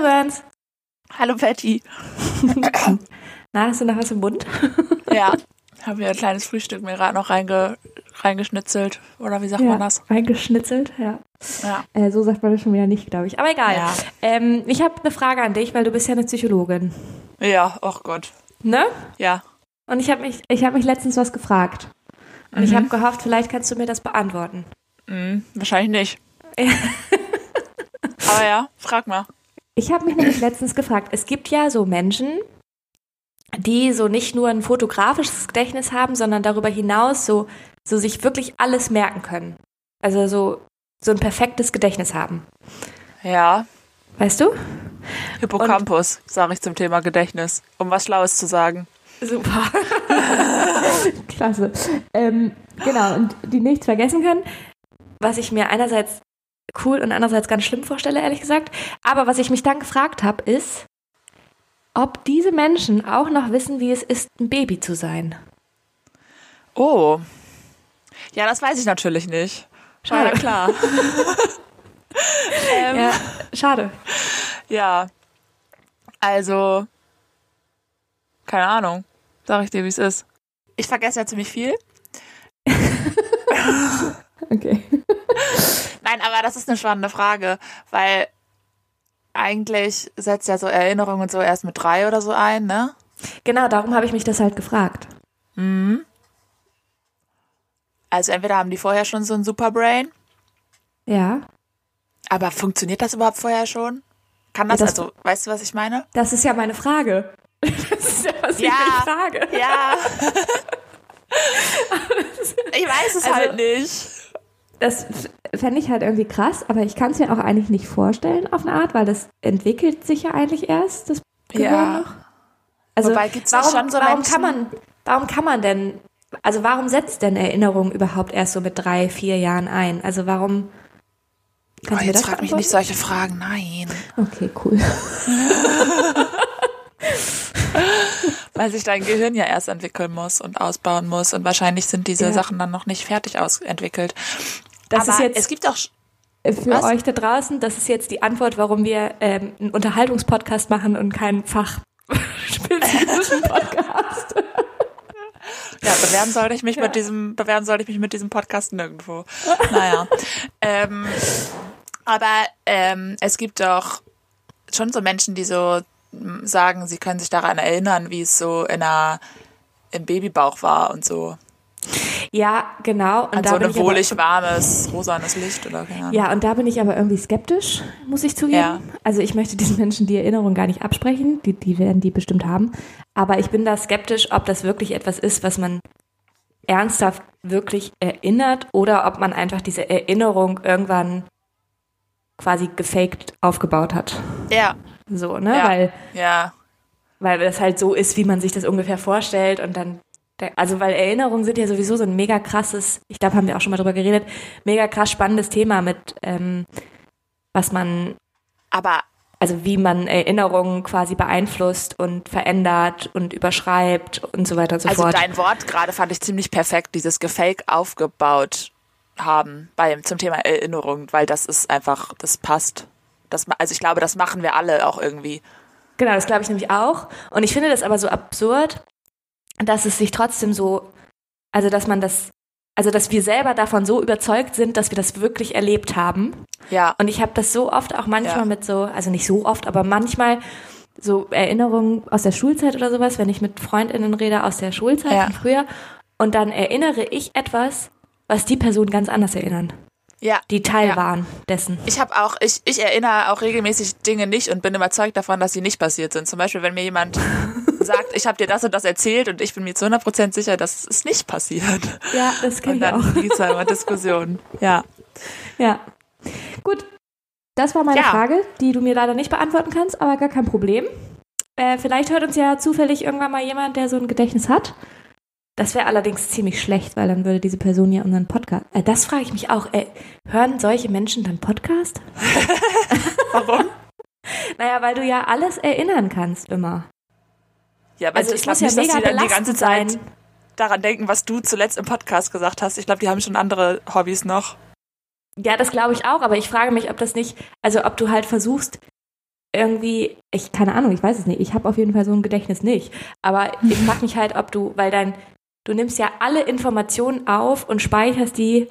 Hallo Burns. Hallo Patty. Na, hast du noch was im Mund? ja, habe mir ein kleines Frühstück mir gerade noch reinge, reingeschnitzelt. Oder wie sagt ja, man das? Reingeschnitzelt, ja. Ja. Äh, so sagt man das schon wieder nicht, glaube ich. Aber egal. Ja. Ähm, ich habe eine Frage an dich, weil du bist ja eine Psychologin. Ja, oh Gott. Ne? Ja. Und ich habe mich, ich hab mich letztens was gefragt. Und ich habe gehofft, vielleicht kannst du mir das beantworten. Mhm, wahrscheinlich nicht. Aber ja, frag mal. Ich habe mich nämlich letztens gefragt, es gibt ja so Menschen, die so nicht nur ein fotografisches Gedächtnis haben, sondern darüber hinaus so, so sich wirklich alles merken können. Also so, so ein perfektes Gedächtnis haben. Ja, Weißt du? Hippocampus, sage ich zum Thema Gedächtnis, um was Schlaues zu sagen. Super. Klasse. Ähm, genau, und die nichts vergessen können, was ich mir einerseits cool und andererseits ganz schlimm vorstelle, ehrlich gesagt. Aber was ich mich dann gefragt habe, ist, ob diese Menschen auch noch wissen, wie es ist, ein Baby zu sein. Oh. Ja, das weiß ich natürlich nicht. Schade. Ja, klar. ähm, Ja, schade. Ja. Also, keine Ahnung. Sag ich dir, wie es ist. Ich vergesse ja ziemlich viel. Okay. Nein, aber das ist eine spannende Frage, weil eigentlich setzt ja so Erinnerungen und so erst mit drei oder so ein, ne? Genau, darum habe ich mich das halt gefragt. Also entweder haben die vorher schon so ein Superbrain, Ja, aber funktioniert das überhaupt vorher schon? Kann das, Ja, das- also, weißt du, was ich meine? das ist ja meine Frage. Das ist ja, was ich Ja. mich frage. Ja. ich weiß es Also- halt nicht. Das fände ich halt irgendwie krass, aber ich kann es mir auch eigentlich nicht vorstellen auf eine Art, weil das entwickelt sich ja eigentlich erst, das Gehirn Ja. noch. Also Wobei gibt's warum, schon so warum Menschen- kann man, warum kann man denn, also warum setzt denn Erinnerung überhaupt erst so mit drei, vier Jahren ein? Also warum? Oh, Kannst mir jetzt frag mich nicht solche Fragen. Nein. Okay, cool. Weil sich dein Gehirn ja erst entwickeln muss und ausbauen muss. Und wahrscheinlich sind diese Ja. Sachen dann noch nicht fertig ausentwickelt. Das Aber ist jetzt es gibt auch für Was? euch da draußen, das ist jetzt die Antwort, warum wir ähm, einen Unterhaltungspodcast machen und keinen fachspezifischen Podcast. Ja, bewerben sollte ich mich mit diesem, bewerben sollte ich mich mit diesem Podcast nirgendwo. Naja. ähm, aber ähm, es gibt doch schon so Menschen, die so sagen, sie können sich daran erinnern, wie es so in einer, im Babybauch war und so. Ja, genau. Und An da so bin ein ich aber- wohlig warmes, rosanes Licht oder keine Ahnung. Ja, und da bin ich aber irgendwie skeptisch, muss ich zugeben. Ja. Also ich möchte diesen Menschen die Erinnerung gar nicht absprechen, die, die werden die bestimmt haben. Aber ich bin da skeptisch, ob das wirklich etwas ist, was man ernsthaft wirklich erinnert oder ob man einfach diese Erinnerung irgendwann quasi gefaked aufgebaut hat. Ja, So, ne? Ja. Weil, ja, weil das halt so ist, wie man sich das ungefähr vorstellt und dann also weil Erinnerungen sind ja sowieso so ein mega krasses, ich glaube, haben wir auch schon mal drüber geredet, mega krass spannendes Thema mit, ähm, was man, aber also wie man Erinnerungen quasi beeinflusst und verändert und überschreibt und so weiter und so also fort. dein Wort gerade fand ich ziemlich perfekt, dieses Gefake aufgebaut haben beim zum Thema Erinnerung, weil das ist einfach, das passt. Das, also ich glaube, das machen wir alle auch irgendwie. Genau, das glaube ich nämlich auch. Und ich finde das aber so absurd, dass es sich trotzdem so, also dass man das, also dass wir selber davon so überzeugt sind, dass wir das wirklich erlebt haben. Ja, Und ich habe das so oft auch manchmal Ja. mit so, also nicht so oft, aber manchmal so Erinnerungen aus der Schulzeit oder sowas, wenn ich mit Freundinnen rede aus der Schulzeit Ja. von früher. Und dann erinnere ich etwas, was die Personen ganz anders erinnern, ja. die Teil Ja. waren dessen. Ich habe auch, ich, ich erinnere auch regelmäßig Dinge nicht und bin überzeugt davon, dass sie nicht passiert sind. Zum Beispiel, wenn mir jemand sagt, ich habe dir das und das erzählt und ich bin mir zu 100% sicher, dass es nicht passiert. Ja, das Und ich auch. dann gibt es immer Diskussionen. Ja. Ja. Gut. Das war meine Ja. Frage, die du mir leider nicht beantworten kannst, aber gar kein Problem. Äh, vielleicht hört uns ja zufällig irgendwann mal jemand, der so ein Gedächtnis hat. Das wäre allerdings ziemlich schlecht, weil dann würde diese Person ja unseren Podcast. Äh, das frage ich mich auch. Äh, hören solche Menschen dann Podcast? Warum? Naja, weil du ja alles erinnern kannst immer. Ja, aber Also ich glaube muss ja nicht, dass die dann die ganze Zeit sein. daran denken, was du zuletzt im Podcast gesagt hast. Ich glaube, die haben schon andere Hobbys noch. Ja, das glaube ich auch, aber ich frage mich, ob das nicht, also ob du halt versuchst, irgendwie, ich keine Ahnung, ich weiß es nicht. Ich habe auf jeden Fall so ein Gedächtnis nicht. Aber ich frage mich halt, ob du, weil dein, du nimmst ja alle Informationen auf und speicherst die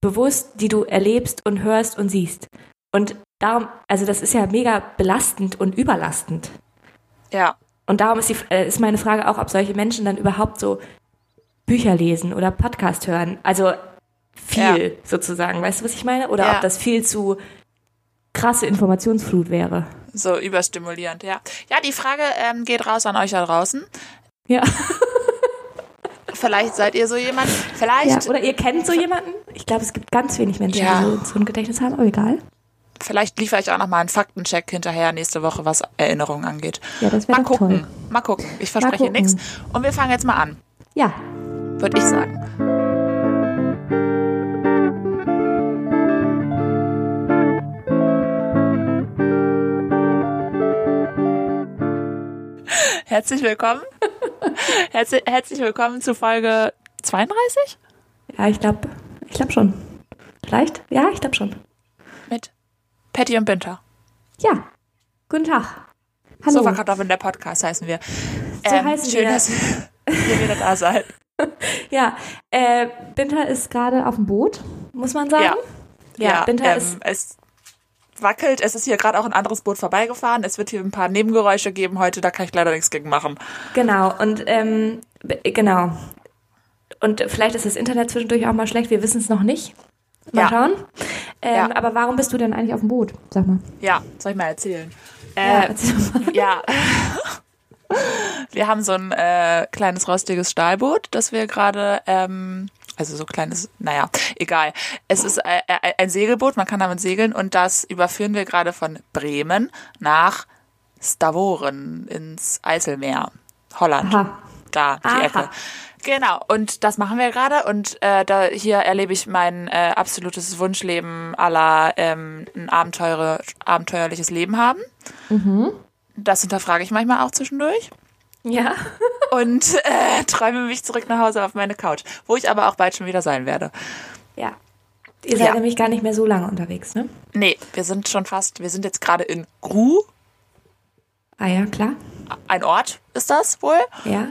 bewusst, die du erlebst und hörst und siehst. Und darum, also das ist ja mega belastend und überlastend. Ja. Und darum ist, die, äh, ist meine Frage auch, ob solche Menschen dann überhaupt so Bücher lesen oder Podcast hören. Also viel Ja. sozusagen. Weißt du, was ich meine? Oder Ja. ob das viel zu krasse Informationsflut wäre. So überstimulierend, ja. Ja, die Frage ähm, geht raus an euch da draußen. Ja. Vielleicht seid ihr so jemand. ja. Vielleicht, Oder ihr kennt so jemanden? Ich glaube, es gibt ganz wenig Menschen, Ja. die so ein Gedächtnis haben, aber egal. Vielleicht liefere ich auch noch mal einen Faktencheck hinterher nächste Woche, was Erinnerungen angeht. Ja, das Mal gucken. toll. Mal gucken. Ich verspreche nichts. Und wir fangen jetzt mal an, Ja. würde ich sagen. Herzlich willkommen. Herzlich, herzlich willkommen zu Folge 32 Ja, ich glaube, ich glaube schon. Vielleicht? Ja, ich glaube schon. Patty und Binter. Ja. Guten Tag. Hallo. Sofakartoffeln der Podcast heißen wir. So heißen schön, wir. dass ihr wieder da seid. Ja, äh, Binter ist gerade auf dem Boot, muss man sagen. Ja, Binter ähm, ist es wackelt. Es ist hier gerade auch ein anderes Boot vorbeigefahren. Es wird hier ein paar Nebengeräusche geben heute. Da kann ich leider nichts gegen machen. Genau, und ähm, genau. Und vielleicht ist das Internet zwischendurch auch mal schlecht, wir wissen es noch nicht. Mal Ja. schauen. Ähm, Ja. Aber warum bist du denn eigentlich auf dem Boot? Sag mal. Ja, soll ich mal erzählen? Ja, Äh, erzähl doch mal. ja. Wir haben so ein äh, kleines rostiges Stahlboot, das wir gerade, ähm, also so kleines, naja, egal. Es ist äh, äh, ein Segelboot, man kann damit segeln und das überführen wir gerade von Bremen nach Stavoren ins Eiselmeer, Holland. Aha. Da, die Aha. Ecke. Genau, und das machen wir gerade und äh, da hier erlebe ich mein äh, absolutes Wunschleben aller ähm, ein Abenteure, abenteuerliches Leben haben. Das hinterfrage ich manchmal auch zwischendurch Ja. und äh, träume mich zurück nach Hause auf meine Couch, wo ich aber auch bald schon wieder sein werde. Ja. Ihr seid Ja. nämlich gar nicht mehr so lange unterwegs, ne? Nee, wir sind schon fast, wir sind jetzt gerade in Gru, Ah ja, klar. ein Ort ist das wohl? Ja,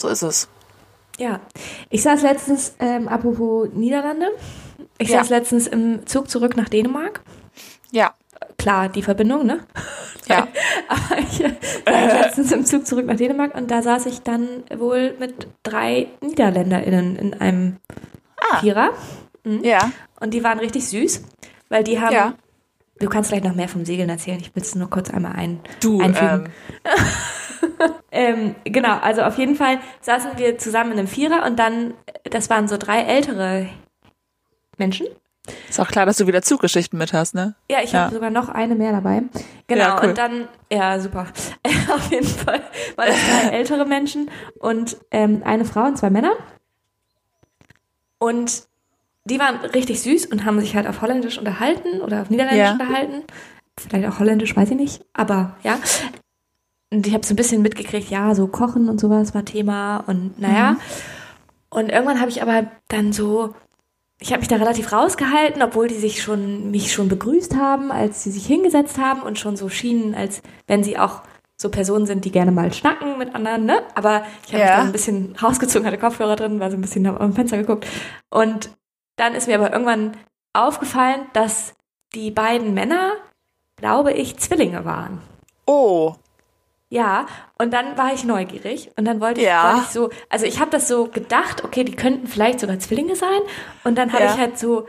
so ist es. Ja. Ich saß letztens, ähm, apropos Niederlande, ich Ja. saß letztens im Zug zurück nach Dänemark. Ja, Klar, die Verbindung, ne? ja, Aber ich äh, saß letztens im Zug zurück nach Dänemark und da saß ich dann wohl mit drei NiederländerInnen in einem Ah. Vierer. ja, Und die waren richtig süß, weil die haben. Ja. Du kannst gleich noch mehr vom Segeln erzählen. Ich will es nur kurz einmal ein, du, einfügen. ähm, Ähm, genau, also auf jeden Fall saßen wir zusammen in einem Vierer und dann, das waren so drei ältere Menschen. ist auch klar, dass du wieder Zuggeschichten mit hast, ne? Ja, ich Ja. habe sogar noch eine mehr dabei. Genau, Ja, cool. und dann, ja, super. Auf jeden Fall waren das drei ältere Menschen und ähm, eine Frau und zwei Männer. Und die waren richtig süß und haben sich halt auf Holländisch unterhalten oder auf Niederländisch Ja. unterhalten. Vielleicht auch Holländisch, weiß ich nicht. Aber ja. Und ich habe so ein bisschen mitgekriegt, ja, so Kochen und sowas war Thema und naja. Mhm. Und irgendwann habe ich aber dann so ich habe mich da relativ rausgehalten, obwohl die sich schon mich schon begrüßt haben, als sie sich hingesetzt haben und schon so schienen, als wenn sie auch so Personen sind, die gerne mal schnacken mit anderen, ne? Aber ich habe mich Ja. dann ein bisschen rausgezogen, hatte Kopfhörer drin, war so ein bisschen am Fenster geguckt. Und dann ist mir aber irgendwann aufgefallen, dass die beiden Männer, glaube ich, Zwillinge waren. Oh, Ja, und dann war ich neugierig und dann wollte ich, Ja. wollte ich so, also ich habe das so gedacht, okay, die könnten vielleicht sogar Zwillinge sein und dann habe Ja. ich halt so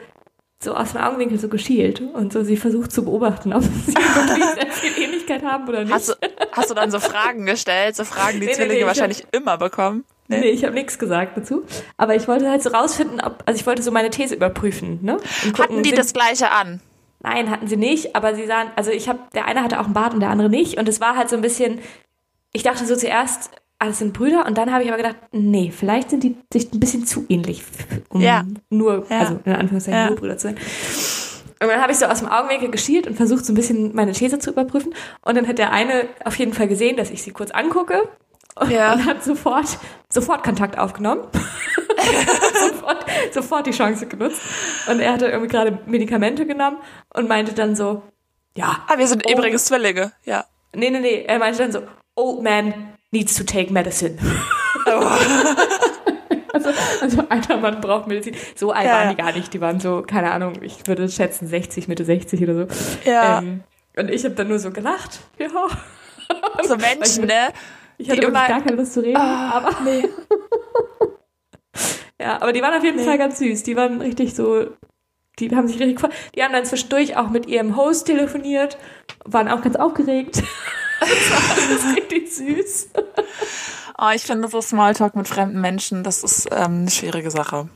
so aus dem Augenwinkel so geschielt und so sie versucht zu beobachten, ob sie irgendwie sehr viel Ähnlichkeit haben oder nicht. hast du, hast du dann so Fragen gestellt, so Fragen, die Nee, nee, Zwillinge nee, ich wahrscheinlich immer bekommen? nee, ich habe nichts gesagt dazu, aber ich wollte halt so rausfinden, ob also ich wollte so meine These überprüfen, ne? Gucken, Hatten die das gleiche an? Nein, hatten sie nicht, aber sie sahen, also ich habe, der eine hatte auch einen Bart und der andere nicht und es war halt so ein bisschen, ich dachte so zuerst, ah, das sind Brüder und dann habe ich aber gedacht, nee, vielleicht sind die sich ein bisschen zu ähnlich, um Ja. nur, Ja. also in Anführungszeichen Ja. nur Brüder zu sein. Und dann habe ich so aus dem Augenwinkel geschielt und versucht so ein bisschen meine These zu überprüfen und dann hat der eine auf jeden Fall gesehen, dass ich sie kurz angucke Ja. und hat sofort, sofort Kontakt aufgenommen. sofort, sofort die Chance genutzt. Und er hatte irgendwie gerade Medikamente genommen und meinte dann so, Ja. Ah, wir sind Oh. übrigens Zwillinge, ja. Nee, nee, nee. Er meinte dann so, old man needs to take medicine. also, also alter Mann braucht Medizin. So alt Ja, waren die gar nicht. Die waren so, keine Ahnung, ich würde schätzen 60, Mitte 60 oder so. Ja. Ähm, und ich habe dann nur so gelacht. Ja. So Menschen, ne? Ich hatte immer- gar keine Lust zu reden, aber Nee. ja, aber die waren auf jeden Nee. Fall ganz süß. Die waren richtig so, die haben sich richtig. Die haben dann zwischendurch auch mit ihrem Host telefoniert, waren auch ganz aufgeregt. das war alles richtig süß. Oh, ich finde so Smalltalk mit fremden Menschen, das ist ähm, eine schwierige Sache.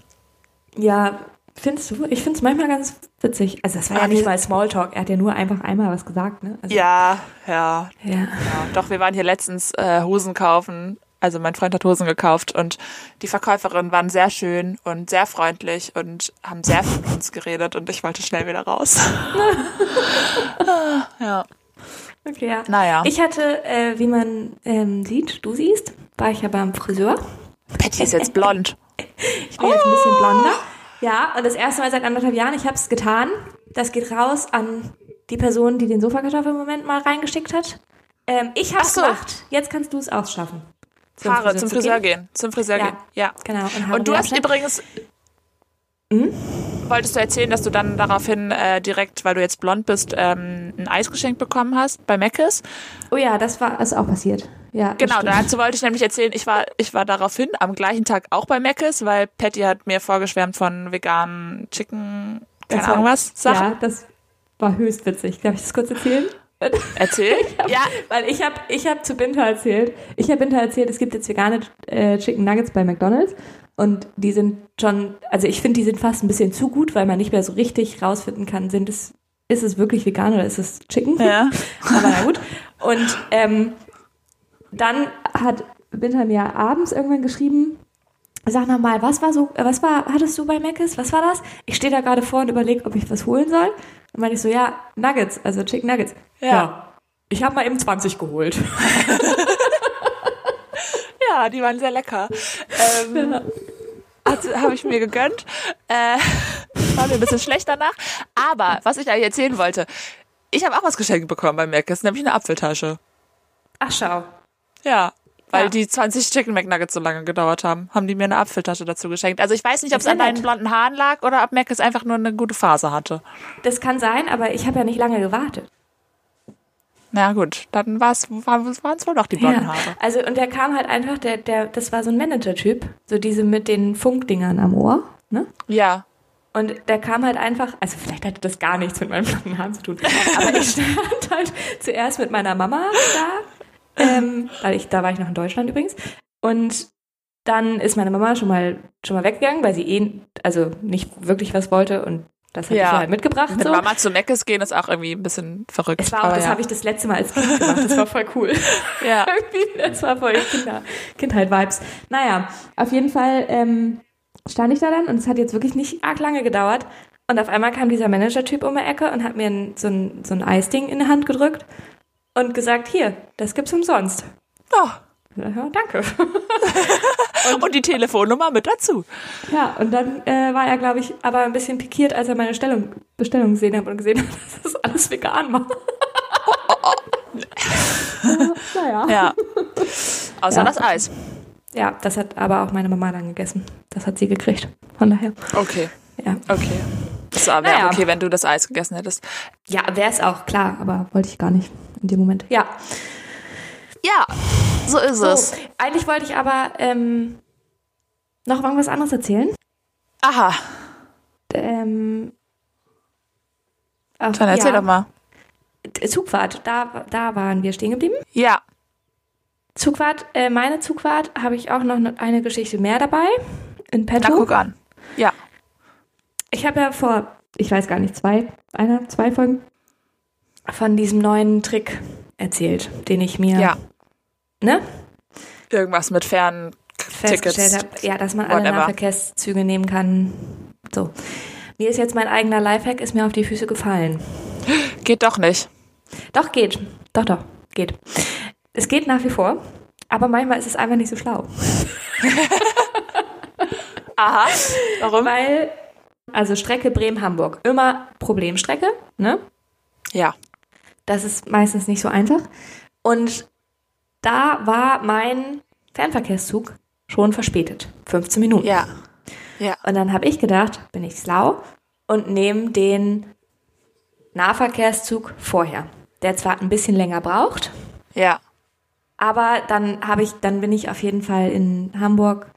Ja, findest du? Ich finde es manchmal ganz witzig. Also das war ja nicht mal Smalltalk. Er hat ja nur einfach einmal was gesagt, ne? Also, Ja, ja, ja. ja. Doch, wir waren hier letztens äh, Hosen kaufen. Also mein Freund hat Hosen gekauft und die Verkäuferinnen waren sehr schön und sehr freundlich und haben sehr viel mit uns geredet und ich wollte schnell wieder raus. ja, Okay, ja. naja. Ich hatte, äh, wie man ähm, sieht, du siehst, war ich ja beim Friseur. Patty ist jetzt blond. Ich bin jetzt ein bisschen blonder. Ja, und das erste Mal seit anderthalb Jahren, ich habe es getan. Das geht raus an die Person, die den Sofakartoffel-Moment mal reingeschickt hat. Ähm, ich habe es so. gemacht. Jetzt kannst du es auch schaffen. Zum Haare zum zu Friseur gehen. gehen. Zum Friseur Ja. gehen. Ja. Genau. Und, Und du hast übrigens. Hm? Wolltest du erzählen, dass du dann daraufhin äh, direkt, weil du jetzt blond bist, ähm, ein Eis geschenkt bekommen hast bei Meckes? Oh ja, das war ist auch passiert. Ja, Genau, dazu wollte ich nämlich erzählen, ich war, ich war daraufhin am gleichen Tag auch bei Meckes, weil Patty hat mir vorgeschwärmt von veganen Chicken, keine Das war- Ahnung was, Sachen. Ja, das war höchst witzig. Darf ich das kurz erzählen? Erzähl? ja, Weil ich habe ich hab zu Binta erzählt, ich habe Binta erzählt, es gibt jetzt vegane äh, Chicken Nuggets bei McDonald's und die sind schon, also ich finde, die sind fast ein bisschen zu gut, weil man nicht mehr so richtig rausfinden kann, sind es, ist es wirklich vegan oder ist es Chicken? ja. Aber na gut. Und ähm, dann hat Binta mir abends irgendwann geschrieben, sag noch mal, was war so, was war, hattest du bei Mc's? Was war das? Ich stehe da gerade vor und überlege, ob ich was holen soll. Und meine ich so, ja, Nuggets, also Chicken Nuggets. Ja. Ich habe mal eben 20 geholt. Ja, die waren sehr lecker. Ähm, Habe ich mir gegönnt. Äh, war mir ein bisschen schlecht danach. Aber was ich eigentlich erzählen wollte, ich habe auch was geschenkt bekommen bei Meckes, nämlich eine Apfeltasche. Ach, schau. Ja. Weil Ja. die 20 Chicken McNuggets so lange gedauert haben, haben die mir eine Apfeltasche dazu geschenkt. Also ich weiß nicht, ob es Ist an deinen blonden Haaren lag oder ob Meckes einfach nur eine gute Phase hatte. Das kann sein, aber ich habe ja nicht lange gewartet. Na gut, dann war's, waren es wohl doch die blonden Haare. Also, und der kam halt einfach, der, der, das war so ein Manager-Typ, so diese mit den Funkdingern am Ohr, ne? Ja. Und der kam halt einfach, also vielleicht hatte das gar nichts mit meinen blonden Haaren zu tun, aber ich stand halt zuerst mit meiner Mama da, ähm, weil ich, da war ich noch in Deutschland übrigens, und dann ist meine Mama schon mal, schon mal weggegangen, weil sie eh, also nicht wirklich was wollte und das hat Ja. ich halt mitgebracht. Mit so. Mama zu Meckes gehen ist auch irgendwie ein bisschen verrückt. Es war auch, aber das ja. habe ich das letzte Mal als Kind gemacht, das war voll cool. Ja. Irgendwie, das war voll Kinder, Kindheit-Vibes. Naja, auf jeden Fall ähm, stand ich da dann und es hat jetzt wirklich nicht arg lange gedauert. Und auf einmal kam dieser Manager-Typ um die Ecke und hat mir so, ein, so ein Eisding in die Hand gedrückt und gesagt, hier, das gibt's umsonst. Oh. Ja, danke. Und die Telefonnummer mit dazu. Ja, und dann äh, war er, glaube ich, aber ein bisschen pikiert, als er meine Stellung, Bestellung gesehen hat und gesehen hat, dass das alles vegan war. naja. Ja. Außer Ja. das Eis. Ja, das hat aber auch meine Mama dann gegessen. Das hat sie gekriegt. Von daher. Okay. Ja. Okay. Das wäre Naja. okay, wenn du das Eis gegessen hättest. Ja, wäre es auch, klar, aber wollte ich gar nicht in dem Moment. Ja. Ja, so ist So, es. eigentlich wollte ich aber ähm, noch irgendwas anderes erzählen. Aha. Ähm, ach, Dann erzähl ja, doch mal. Zugfahrt, da, da waren wir stehen geblieben. Ja. Zugfahrt, äh, meine Zugfahrt habe ich auch noch ne- eine Geschichte mehr dabei. In Na, petto. guck an. Ja. Ich habe ja vor, ich weiß gar nicht, zwei, einer, zwei Folgen von diesem neuen Trick erzählt, den ich mir, Ja. Ne, Irgendwas mit fernen festgestellt habe, ja, dass man alle. Nahverkehrszüge nehmen kann. So. Mir ist jetzt mein eigener Lifehack, ist mir auf die Füße gefallen. Geht doch nicht. Doch, geht. Doch, doch, geht. Es geht nach wie vor, aber manchmal ist es einfach nicht so schlau. Aha. Warum? Weil, also Strecke Bremen-Hamburg, immer Problemstrecke, ne? Ja. Das ist meistens nicht so einfach. Und da war mein Fernverkehrszug schon verspätet. 15 Minuten. Ja. Ja. Und dann habe ich gedacht, bin ich schlau und nehme den Nahverkehrszug vorher, der zwar ein bisschen länger braucht, Ja. aber dann habe ich, dann bin ich auf jeden Fall in Hamburg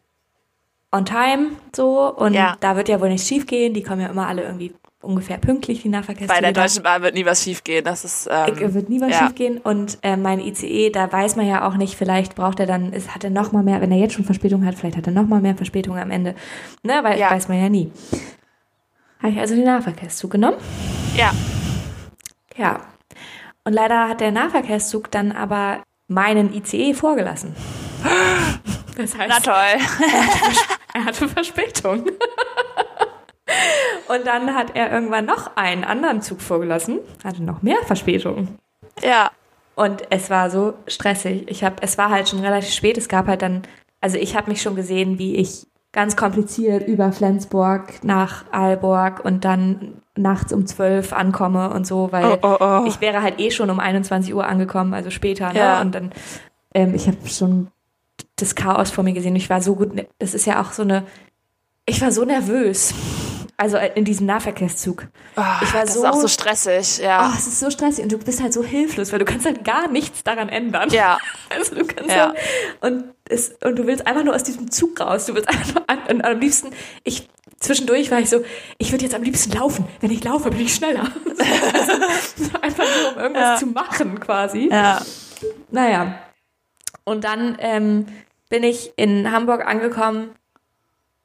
on time so und Ja. da wird ja wohl nichts schief gehen. Die kommen ja immer alle irgendwie ungefähr pünktlich, die Nahverkehrszüge. Bei der. Deutschen Bahn wird nie was schief gehen. Das ist. Ähm, Ich- wird nie was ja. schief gehen. Und äh, mein ICE, da weiß man ja auch nicht, vielleicht braucht er dann, ist, hat er noch mal mehr, wenn er jetzt schon Verspätung hat, vielleicht hat er noch mal mehr Verspätung am Ende. Ne, weil Ja. weiß man ja nie. Habe ich also den Nahverkehrszug genommen. Ja. Ja. Und leider hat der Nahverkehrszug dann aber meinen ICE vorgelassen. Das heißt, Na toll. er hatte Verspätung. Und dann hat er irgendwann noch einen anderen Zug vorgelassen, hatte noch mehr Verspätung. Ja. Und es war so stressig. Ich habe, es war halt schon relativ spät. Es gab halt dann, also ich habe mich schon gesehen, wie ich ganz kompliziert über Flensburg nach Aalborg und dann nachts um zwölf ankomme und so, weil Oh, oh, oh. ich wäre halt eh schon um 21 Uhr angekommen, also später. Ne? Ja. Und dann, ähm, ich habe schon das Chaos vor mir gesehen. Ich war so gut, das ist ja auch so eine, ich war so nervös. Also in diesem Nahverkehrszug. Ah, ich war das so- ist auch so stressig. Ja. Oh, es ist so stressig und du bist halt so hilflos, weil du kannst halt gar nichts daran ändern. Ja. Also du kannst Ja. ja. und es und du willst einfach nur aus diesem Zug raus. Du willst einfach nur an, und am liebsten ich zwischendurch war ich so, ich würde jetzt am liebsten laufen. Wenn ich laufe, bin ich schneller. Also, einfach nur um irgendwas Ja. zu machen quasi. Ja. Naja. Und dann ähm, bin ich in Hamburg angekommen.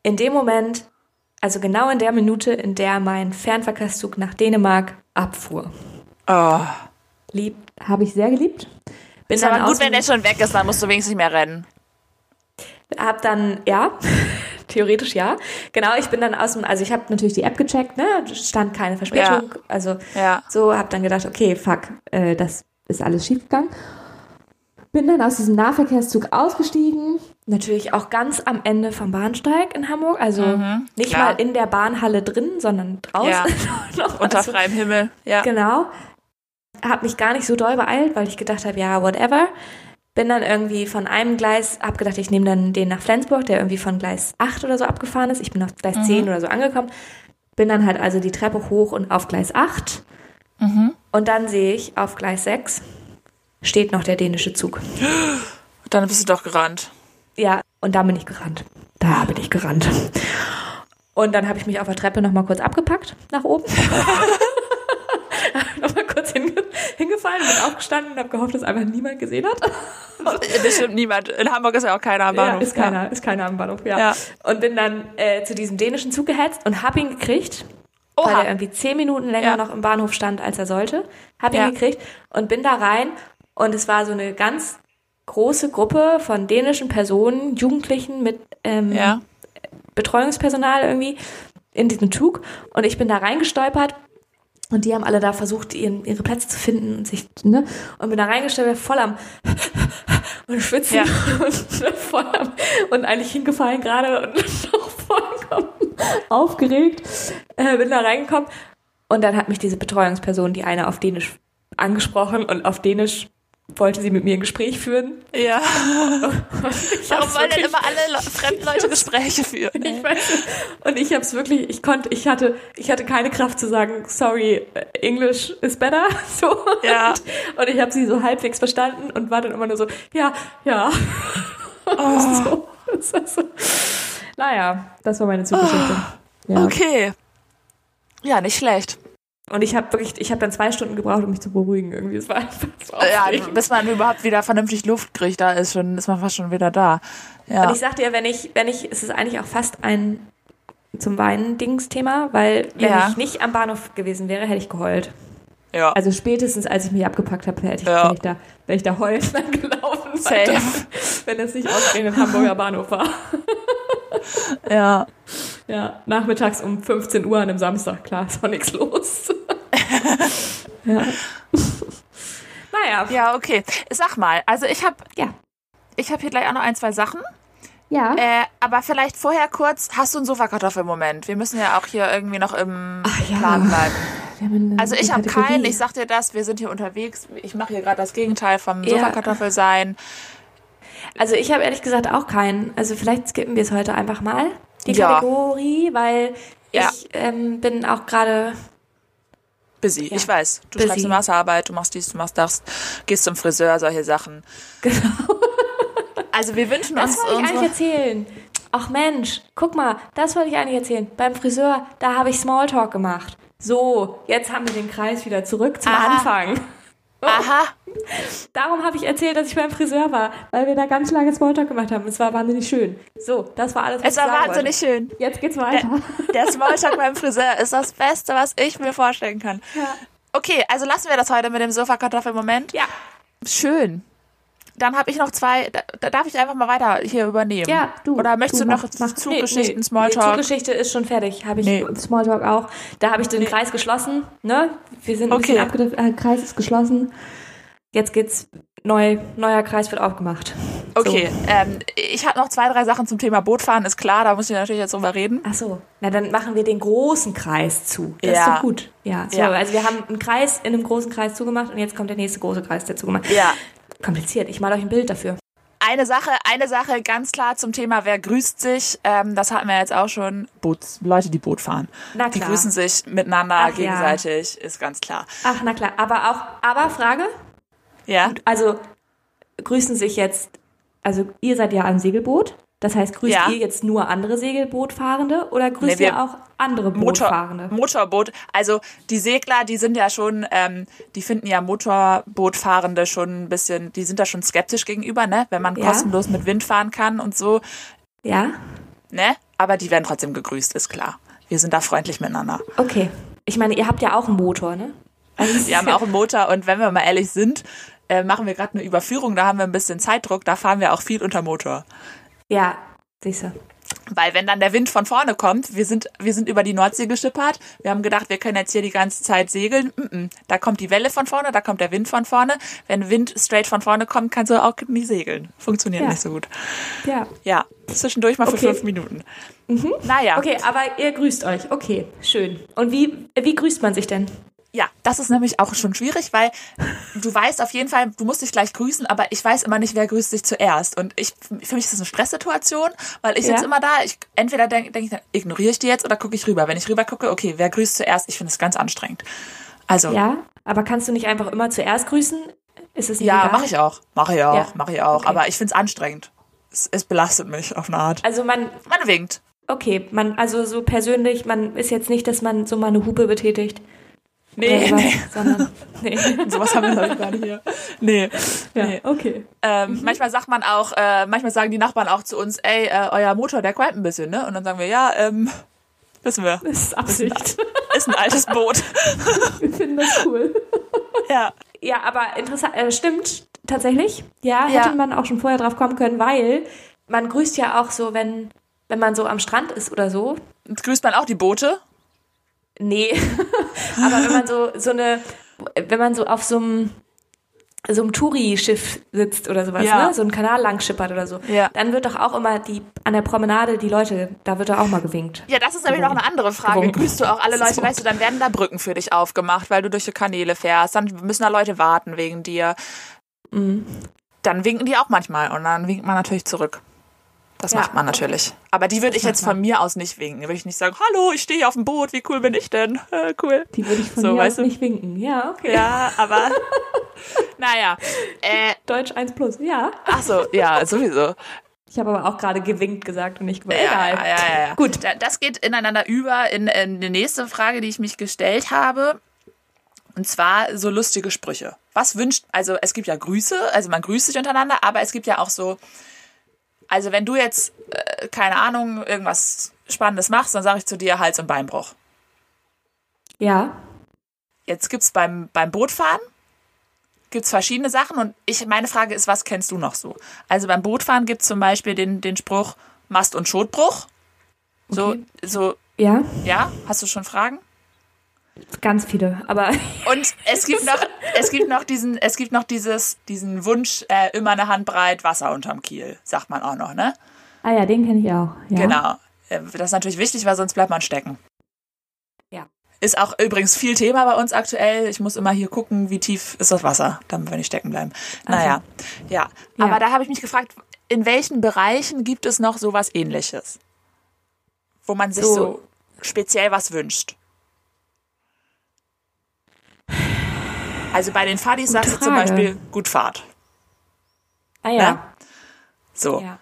In dem Moment, also genau in der Minute, in der mein Fernverkehrszug nach Dänemark abfuhr. Oh. Lieb, habe ich sehr geliebt. Bin Ist aber gut, wenn der schon weg ist, dann musst du wenigstens nicht mehr rennen. Hab dann, ja, theoretisch ja. Genau, ich bin dann aus dem, also ich habe natürlich die App gecheckt, ne, stand keine Verspätung. Also Ja. so, hab dann gedacht, okay, fuck, äh, das ist alles schiefgegangen. Bin dann aus diesem Nahverkehrszug ausgestiegen, natürlich auch ganz am Ende vom Bahnsteig in Hamburg, also nicht Mhm, klar. mal in der Bahnhalle drin, sondern draußen. Ja. noch. Unter Also- freiem Himmel. Ja. Genau. Hab mich gar nicht so doll beeilt, weil ich gedacht habe, ja, whatever. Bin dann irgendwie von einem Gleis, hab gedacht, ich nehme dann den nach Flensburg, der irgendwie von Gleis 8 oder so abgefahren ist. Ich bin auf Gleis 10 oder so angekommen. Bin dann halt also die Treppe hoch und auf Gleis 8. Und dann sehe ich auf Gleis 6 steht noch der dänische Zug. Dann bist du doch gerannt. Ja, und da bin ich gerannt. Da bin ich gerannt. Und dann habe ich mich auf der Treppe nochmal kurz abgepackt, nach oben. nochmal kurz hinge hingefallen, bin aufgestanden und habe gehofft, dass einfach niemand gesehen hat. Bestimmt niemand. In Hamburg ist ja auch keiner am Ja, Bahnhof. ist keiner, ist keiner am Bahnhof, ja. Ja. Und bin dann äh, zu diesem dänischen Zug gehetzt und hab ihn gekriegt, Oha. weil er irgendwie zehn Minuten länger Ja. noch im Bahnhof stand, als er sollte. Hab ihn Ja. gekriegt und bin da rein und es war so eine ganz große Gruppe von dänischen Personen, Jugendlichen mit ähm, Ja. Betreuungspersonal irgendwie in diesem Zug und ich bin da reingestolpert und die haben alle da versucht, ihren, ihre Plätze zu finden und sich, ne, und bin da reingestolpert, voll am und schwitzen Ja. und voll am, und eigentlich hingefallen gerade und noch vollkommen aufgeregt, äh, bin da reingekommen und dann hat mich diese Betreuungsperson, die eine auf Dänisch angesprochen und auf Dänisch wollte sie mit mir ein Gespräch führen. Ja. Warum wollen denn immer alle Le fremden Leute Gespräche führen? Ich weiß, und ich habe es wirklich, ich konnte, ich hatte, ich hatte keine Kraft zu sagen, sorry, äh, English is better, so. Ja. Und, und ich habe sie so halbwegs verstanden und war dann immer nur so, ja, ja. Oh. so, das war so. Naja, das war meine Zuggeschichte. Ja. Okay. Ja, nicht schlecht. Und ich habe wirklich, ich habe dann zwei Stunden gebraucht, um mich zu beruhigen. Irgendwie, es war einfach so Ja, aufregend. bis man überhaupt wieder vernünftig Luft kriegt, da ist schon, ist man fast schon wieder da. Ja. Und ich sagte ja, wenn ich, wenn ich, es ist eigentlich auch fast ein zum Weinen Dings-Thema, weil wenn Ja. ich nicht am Bahnhof gewesen wäre, hätte ich geheult. ja. Also spätestens, als ich mich abgepackt habe, hätte ich, Ja. wäre ich da, wäre ich da heulend lang gelaufen, Safe. weiter, wenn es nicht ausgerechnet Hamburger Bahnhof war. ja. Ja, nachmittags um 15 Uhr an einem Samstag, klar, ist auch nichts los. ja. naja, Ja, okay. Sag mal, also ich habe ja. ich hab hier gleich auch noch ein, zwei Sachen. Ja. Äh, aber vielleicht vorher kurz, hast du einen Sofakartoffel im Moment? Wir müssen ja auch hier irgendwie noch im Ach ja. Plan bleiben. Also ich habe keinen, ich sag dir das, wir sind hier unterwegs. Ich mache hier gerade das Gegenteil vom Ja. Sofakartoffel sein. Also ich habe ehrlich gesagt auch keinen. Also vielleicht skippen wir es heute einfach mal, die Ja. Kategorie, weil Ja. ich ähm, bin auch gerade. Busy, Ja. ich weiß. Du Busy. schreibst eine Masterarbeit, du machst dies, du machst das, gehst zum Friseur, solche Sachen. Genau. Also wir wünschen Das uns wollte ich eigentlich erzählen. Ach Mensch, guck mal, das wollte ich eigentlich erzählen. Beim Friseur, da habe ich Smalltalk gemacht. So, jetzt haben wir den Kreis wieder zurück zum Aha. Anfang. Aha, Darum habe ich erzählt, dass ich beim Friseur war, weil wir da ganz lange Smalltalk gemacht haben. Es war wahnsinnig schön. So, das war alles, was es war ich sagen wahnsinnig schön. wollte. Jetzt geht's weiter. Der Smalltalk beim Friseur ist das Beste, was ich mir vorstellen kann. Ja. Okay, also lassen wir das heute mit dem Sofakartoffel-Moment. Ja, Schön. Dann habe ich noch zwei, da, da darf ich einfach mal weiter hier übernehmen. ja, du. Oder möchtest du, noch mach- Zuggeschichten, nee, nee, Smalltalk? Die Zuggeschichte ist schon fertig. Habe ich Nee. Smalltalk auch. Da habe ich den Kreis geschlossen. Ne? Wir sind ein Okay. bisschen. Äh, Kreis ist geschlossen. Jetzt geht's neu. Neuer Kreis wird aufgemacht. Okay, ähm, ich habe noch zwei, drei Sachen zum Thema Bootfahren, ist klar, da muss ich natürlich jetzt drüber reden. Ach so. Na, dann machen wir den großen Kreis zu. Das Ja. ist doch gut. Ja, so, Ja. also wir haben einen Kreis in einem großen Kreis zugemacht und jetzt kommt der nächste große Kreis, der zugemacht Ja. Kompliziert. Ich male euch ein Bild dafür. Eine Sache, eine Sache ganz klar zum Thema, wer grüßt sich, ähm, das hatten wir jetzt auch schon. Boots, Leute, die Boot fahren. Na Die klar. grüßen sich miteinander Ach ja. gegenseitig, ist ganz klar. Ach, na klar. Aber auch, aber Frage? Ja? Also grüßen sich jetzt, also ihr seid ja am Segelboot. Das heißt, grüßt Ja. ihr jetzt nur andere Segelbootfahrende oder grüßt Nee, ihr auch andere Motor, Bootfahrende? Motorboot. Also die Segler, die sind ja schon, ähm, die finden ja Motorbootfahrende schon ein bisschen, die sind da schon skeptisch gegenüber, ne? Wenn man Ja. kostenlos mit Wind fahren kann und so, Ja? ne? Aber die werden trotzdem gegrüßt, ist klar. Wir sind da freundlich miteinander. Okay. Ich meine, ihr habt ja auch einen Motor, ne? Also Wir haben auch einen Motor und wenn wir mal ehrlich sind, äh, machen wir gerade eine Überführung, da haben wir ein bisschen Zeitdruck, da fahren wir auch viel unter Motor. Ja, siehst du. Weil wenn dann der Wind von vorne kommt, wir sind, wir sind über die Nordsee geschippert, wir haben gedacht, wir können jetzt hier die ganze Zeit segeln. Mm -mm. Da kommt die Welle von vorne, da kommt der Wind von vorne. Wenn Wind straight von vorne kommt, kannst du auch nie segeln. Funktioniert Ja. nicht so gut. Ja. Ja, zwischendurch mal für Okay. Mhm. fünf Minuten. Naja, Okay, aber ihr grüßt euch. Okay, schön. Und wie, wie grüßt man sich denn? Ja, das ist nämlich auch schon schwierig, weil du weißt auf jeden Fall, du musst dich gleich grüßen, aber ich weiß immer nicht, wer grüßt dich zuerst. Und ich, für mich ist das eine Stresssituation, weil ich Ja. sitze immer da, ich, entweder denke denk ich, dann, ignoriere ich die jetzt oder gucke ich rüber. Wenn ich rüber gucke, okay, wer grüßt zuerst? Ich finde es ganz anstrengend. Also, Ja, aber kannst du nicht einfach immer zuerst grüßen? Ist es nicht ja, mache ich auch. Mache ich auch, Ja. mache ich auch. Okay. Aber ich finde es anstrengend. Es, es belastet mich auf eine Art. Also man, Man winkt. okay, man, also so persönlich, man ist jetzt nicht, dass man so mal eine Hupe betätigt. Nee, sowas, nee. Sondern, nee. Sowas haben wir glaube ich gerade hier. Nee. Ja, nee. okay. Ähm, Manchmal sagt man auch, äh, manchmal sagen die Nachbarn auch zu uns, ey, äh, euer Motor, der qualmt ein bisschen, ne? Und dann sagen wir, ja, ähm, wissen wir. Das ist Absicht. Ist ein altes Boot. Wir finden das cool. ja. Ja, aber interessant, äh, stimmt tatsächlich. Ja, Ja. hätte man auch schon vorher drauf kommen können, weil man grüßt ja auch so, wenn, wenn man so am Strand ist oder so. Und grüßt man auch die Boote? Nee, aber wenn man so, so eine, wenn man so auf so einem, so einem Touri-Schiff sitzt oder sowas, Ja. ne? so einen Kanal lang schippert oder so, Ja. dann wird doch auch immer die, an der Promenade die Leute, da wird doch auch mal gewinkt. Ja, das ist nämlich noch eine andere Frage. Gewunken. Grüßt du auch alle Leute, So. weißt du, dann werden da Brücken für dich aufgemacht, weil du durch die Kanäle fährst. Dann müssen da Leute warten wegen dir. Mhm. Dann winken die auch manchmal und dann winkt man natürlich zurück. Das Ja. macht man natürlich. Aber die würde ich jetzt von mir aus nicht winken. Würde ich nicht sagen, hallo, ich stehe hier auf dem Boot, wie cool bin ich denn? Äh, cool. Die würde ich von So, mir aus du? nicht winken. Ja, okay. Ja, aber naja. Äh, Deutsch 1 plus, ja. ach so, ja, sowieso. Ich habe aber auch gerade gewinkt gesagt und nicht gewinkt. Ja, Egal. ja, ja, ja. Gut. Da- Das geht ineinander über in, in die nächste Frage, die ich mich gestellt habe. Und zwar so lustige Sprüche. Was wünscht, also es gibt ja Grüße, also man grüßt sich untereinander, aber es gibt ja auch so, also wenn du jetzt, äh, keine Ahnung, irgendwas Spannendes machst, dann sage ich zu dir Hals- und Beinbruch. Ja. Jetzt gibt's beim, beim Bootfahren gibt's verschiedene Sachen und ich, meine Frage ist, was kennst du noch so? Also beim Bootfahren gibt's zum Beispiel den, den Spruch Mast- und Schotbruch. So, Okay. so, Ja, ja, hast du schon Fragen? Ganz viele. Aber Und es gibt noch, es gibt noch diesen, es gibt noch dieses, diesen Wunsch, äh, immer eine Handbreit Wasser unterm Kiel, sagt man auch noch, ne? ah ja, den kenne ich auch. Ja. Genau. Äh, Das ist natürlich wichtig, weil sonst bleibt man stecken. Ja. Ist auch übrigens viel Thema bei uns aktuell. Ich muss immer hier gucken, wie tief ist das Wasser, damit wir nicht stecken bleiben. Naja, ja. Ja. Aber da habe ich mich gefragt, in welchen Bereichen gibt es noch sowas ähnliches? Wo man sich so, So. speziell was wünscht. Also bei den Fadis sagst du zum. Beispiel gut Fahrt. Ah ja. Ne? So. ja.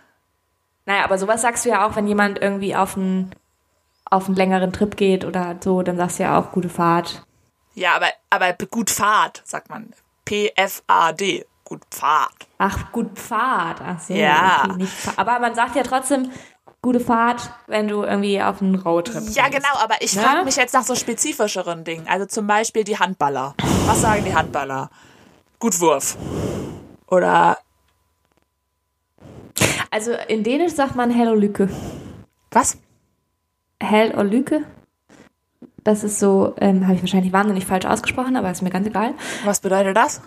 Naja, aber sowas sagst du ja auch, wenn jemand irgendwie auf einen, auf einen längeren Trip geht oder so, dann sagst du ja auch gute Fahrt. Ja, aber, aber gut Fahrt, sagt man. P-F-A-D. Gut Fahrt. Ach, gut Fahrt. Ach so. Ja. Okay, aber man sagt ja trotzdem gute Fahrt, wenn du irgendwie auf einen Roadtrip Ja, gehst. genau, aber ich Ne? frage mich jetzt nach so spezifischeren Dingen. Also zum Beispiel die Handballer. Was sagen die Handballer? Gut Wurf. Oder Also in Dänisch sagt man Hell og Lykke. was? Hell og Lykke. Das ist so, ähm, habe ich wahrscheinlich wahnsinnig falsch ausgesprochen, aber ist mir ganz egal. Was bedeutet das?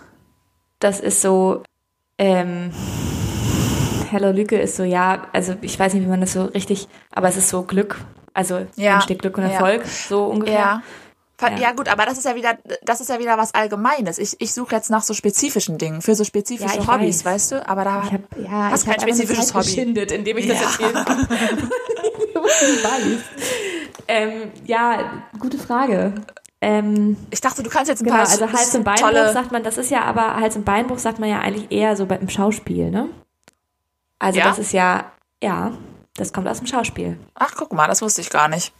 Das ist so, ähm, Hello Lücke ist so, ja, also ich weiß nicht, wie man das so richtig, aber es ist so Glück. Also Ja. entsteht Glück und Ja. Erfolg, so ungefähr. Ja. Ja. Ja. gut, aber das ist ja wieder, das ist ja wieder was Allgemeines. Ich, ich suche jetzt nach so spezifischen Dingen, für so spezifische Ja, Hobbys, weiß. weißt du? Aber da Ich habe ja, Hast ich hab kein spezifisches Hobby. geschindet, indem ich das Ja. erzählen kann. Ähm, ja, gute Frage. Ähm, ich dachte, du kannst jetzt ein genau, paar also Hals- und Beinbruch tolle. sagt man, das ist ja aber, Hals- und Beinbruch sagt man ja eigentlich eher so beim Schauspiel, ne? Also Ja? das ist ja, ja, das kommt aus dem Schauspiel. Ach, guck mal, das wusste ich gar nicht.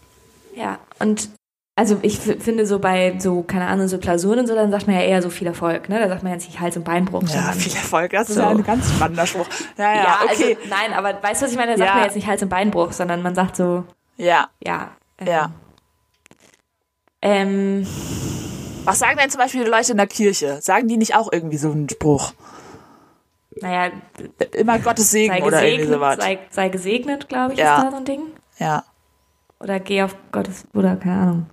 Ja, und also ich finde so bei so, keine Ahnung, so Klausuren und so, dann sagt man ja eher so viel Erfolg, ne? Da sagt man jetzt nicht Hals- und Beinbruch. Ja, viel Erfolg. Das ist So. ja ein ganz spannender Spruch. Ja, ja, ja, okay. also nein, aber weißt du, was ich meine? Da sagt Ja. man jetzt nicht Hals- und Beinbruch, sondern man sagt so, ja, ja. ähm, ja. Ähm, Was sagen denn zum Beispiel die Leute in der Kirche? Sagen die nicht auch irgendwie so einen Spruch? Naja, Immer Gottes Segen sei oder irgendwie gesegnet, sowas. sei, sei gesegnet, glaube ich, Ja. ist da so ein Ding. Ja. Oder geh auf Gottes, oder keine Ahnung.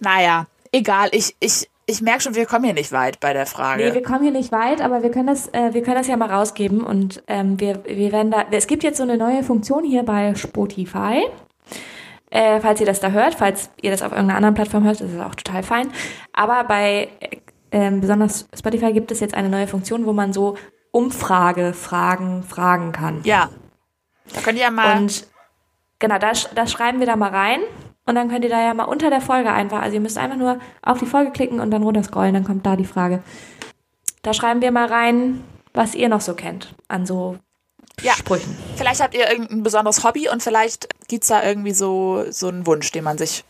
Naja, egal. Ich, ich, ich merke schon, wir kommen hier nicht weit bei der Frage. Nee, wir kommen hier nicht weit, aber wir können das, äh, wir können das ja mal rausgeben und ähm, wir, wir werden da. Es gibt jetzt so eine neue Funktion hier bei Spotify. Äh, falls ihr das da hört, falls ihr das auf irgendeiner anderen Plattform hört, ist es auch total fein. Aber bei äh, ähm, besonders Spotify gibt es jetzt eine neue Funktion, wo man so Umfrage-Fragen fragen kann. ja. Da könnt ihr ja mal. Und genau, das, das schreiben wir da mal rein. Und dann könnt ihr da ja mal unter der Folge einfach, also ihr müsst einfach nur auf die Folge klicken und dann runterscrollen, dann kommt da die Frage. Da schreiben wir mal rein, was ihr noch so kennt an so Ja. Sprüchen. vielleicht habt ihr irgendein besonderes Hobby und vielleicht gibt's da irgendwie so, so einen Wunsch, den man sich,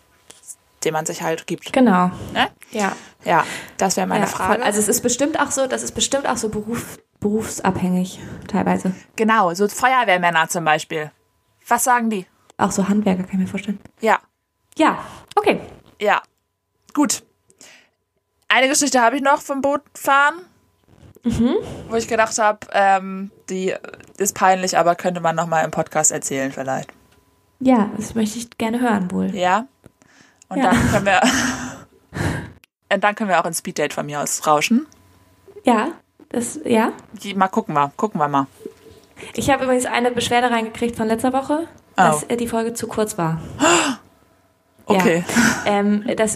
den man sich halt gibt. Genau. Ne? Ja. Ja, das wäre meine ja, Frage. voll. Also es ist bestimmt auch so, das ist bestimmt auch so beruf, berufsabhängig teilweise. genau, so Feuerwehrmänner zum Beispiel. Was sagen die? Auch so Handwerker kann ich mir vorstellen. Ja, Ja, okay. ja. Gut. Eine Geschichte habe ich noch vom Bootfahren, Mhm. wo ich gedacht habe, ähm, die ist peinlich, aber könnte man noch mal im Podcast erzählen vielleicht. Ja, das möchte ich gerne hören wohl. Ja. Und Ja. dann können wir und dann können wir auch ins Speeddate von mir aus rauschen. Ja, das, ja. Die, mal gucken wir, gucken wir mal. Ich habe übrigens eine Beschwerde reingekriegt von letzter Woche, dass äh, die Folge zu kurz war. Okay. Ja. Ähm, das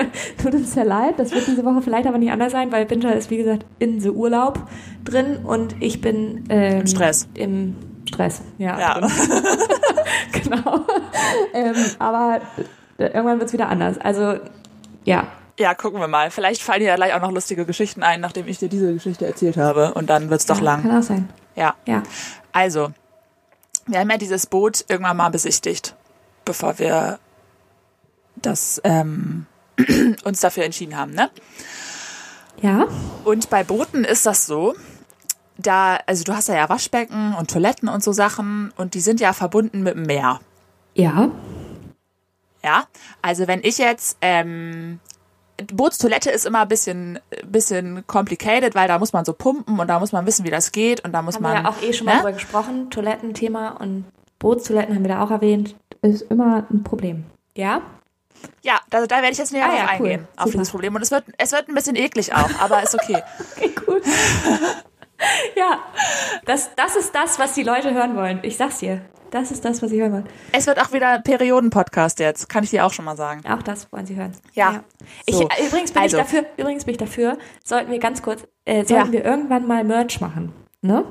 tut uns sehr leid. Das wird diese Woche vielleicht aber nicht anders sein, weil Binter ist, wie gesagt, in so Urlaub drin und ich bin ähm, Im Stress. Im Stress, ja. Ja. genau. ähm, aber irgendwann wird es wieder anders. Also, ja. Ja, gucken wir mal. Vielleicht fallen dir ja gleich auch noch lustige Geschichten ein, nachdem ich dir diese Geschichte erzählt habe. Und dann wird's doch ja, lang. Kann auch sein. Ja. Ja. Also, wir haben ja dieses Boot irgendwann mal besichtigt, bevor wir das ähm, uns dafür entschieden haben, ne? Ja. Und bei Booten ist das so, da, also du hast ja Waschbecken und Toiletten und so Sachen und die sind ja verbunden mit dem Meer. Ja. Ja, also wenn ich jetzt ähm, Bootstoilette ist immer ein bisschen, bisschen complicated, weil da muss man so pumpen und da muss man wissen, wie das geht und da muss Haben man. wir ja auch eh schon mal ne? drüber gesprochen. Toilettenthema und Bootstoiletten haben wir da auch erwähnt. Ist immer ein Problem. Ja? Ja, da, da werde ich jetzt näher Ah ja, cool. eingehen, auf Super. dieses Problem. Und es wird, es wird ein bisschen eklig auch, aber ist okay. Okay, cool. ja, das, das ist das, was die Leute hören wollen. Ich sag's dir. Das ist das, was ich hören will. Es wird auch wieder Perioden-Podcast jetzt, kann ich dir auch schon mal sagen. Auch das wollen Sie hören. Ja. Ich, So. äh, übrigens bin Also. ich dafür, übrigens bin ich dafür, sollten wir ganz kurz, äh, sollten Ja. wir irgendwann mal Merch machen, ne?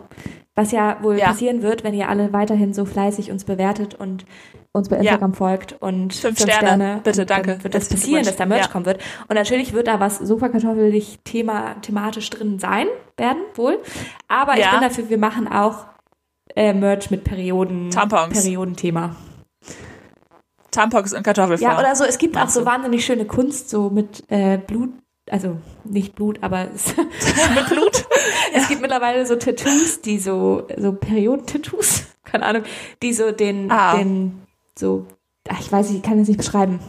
Was ja wohl Ja. passieren wird, wenn ihr alle weiterhin so fleißig uns bewertet und uns bei Instagram folgt und Fünf Sterne. Bitte, und danke. Wird das Herzlichen passieren, dass da Merch Glückwunsch. kommen wird. Und natürlich wird da was Sofakartoffelig Thema thematisch drin sein werden, wohl. Aber ich Ja. bin dafür, wir machen auch äh, Merch mit Perioden, Tampons. Periodenthema. Tampons und Kartoffelform. Ja, oder so, es gibt auch so wahnsinnig schöne Kunst, so mit äh, Blut, also nicht Blut, aber es, mit Blut. Es gibt mittlerweile so Tattoos, die so, so Periodentattoos, keine Ahnung, die so den, Ah. den, so, ach, ich weiß nicht, ich kann das nicht beschreiben.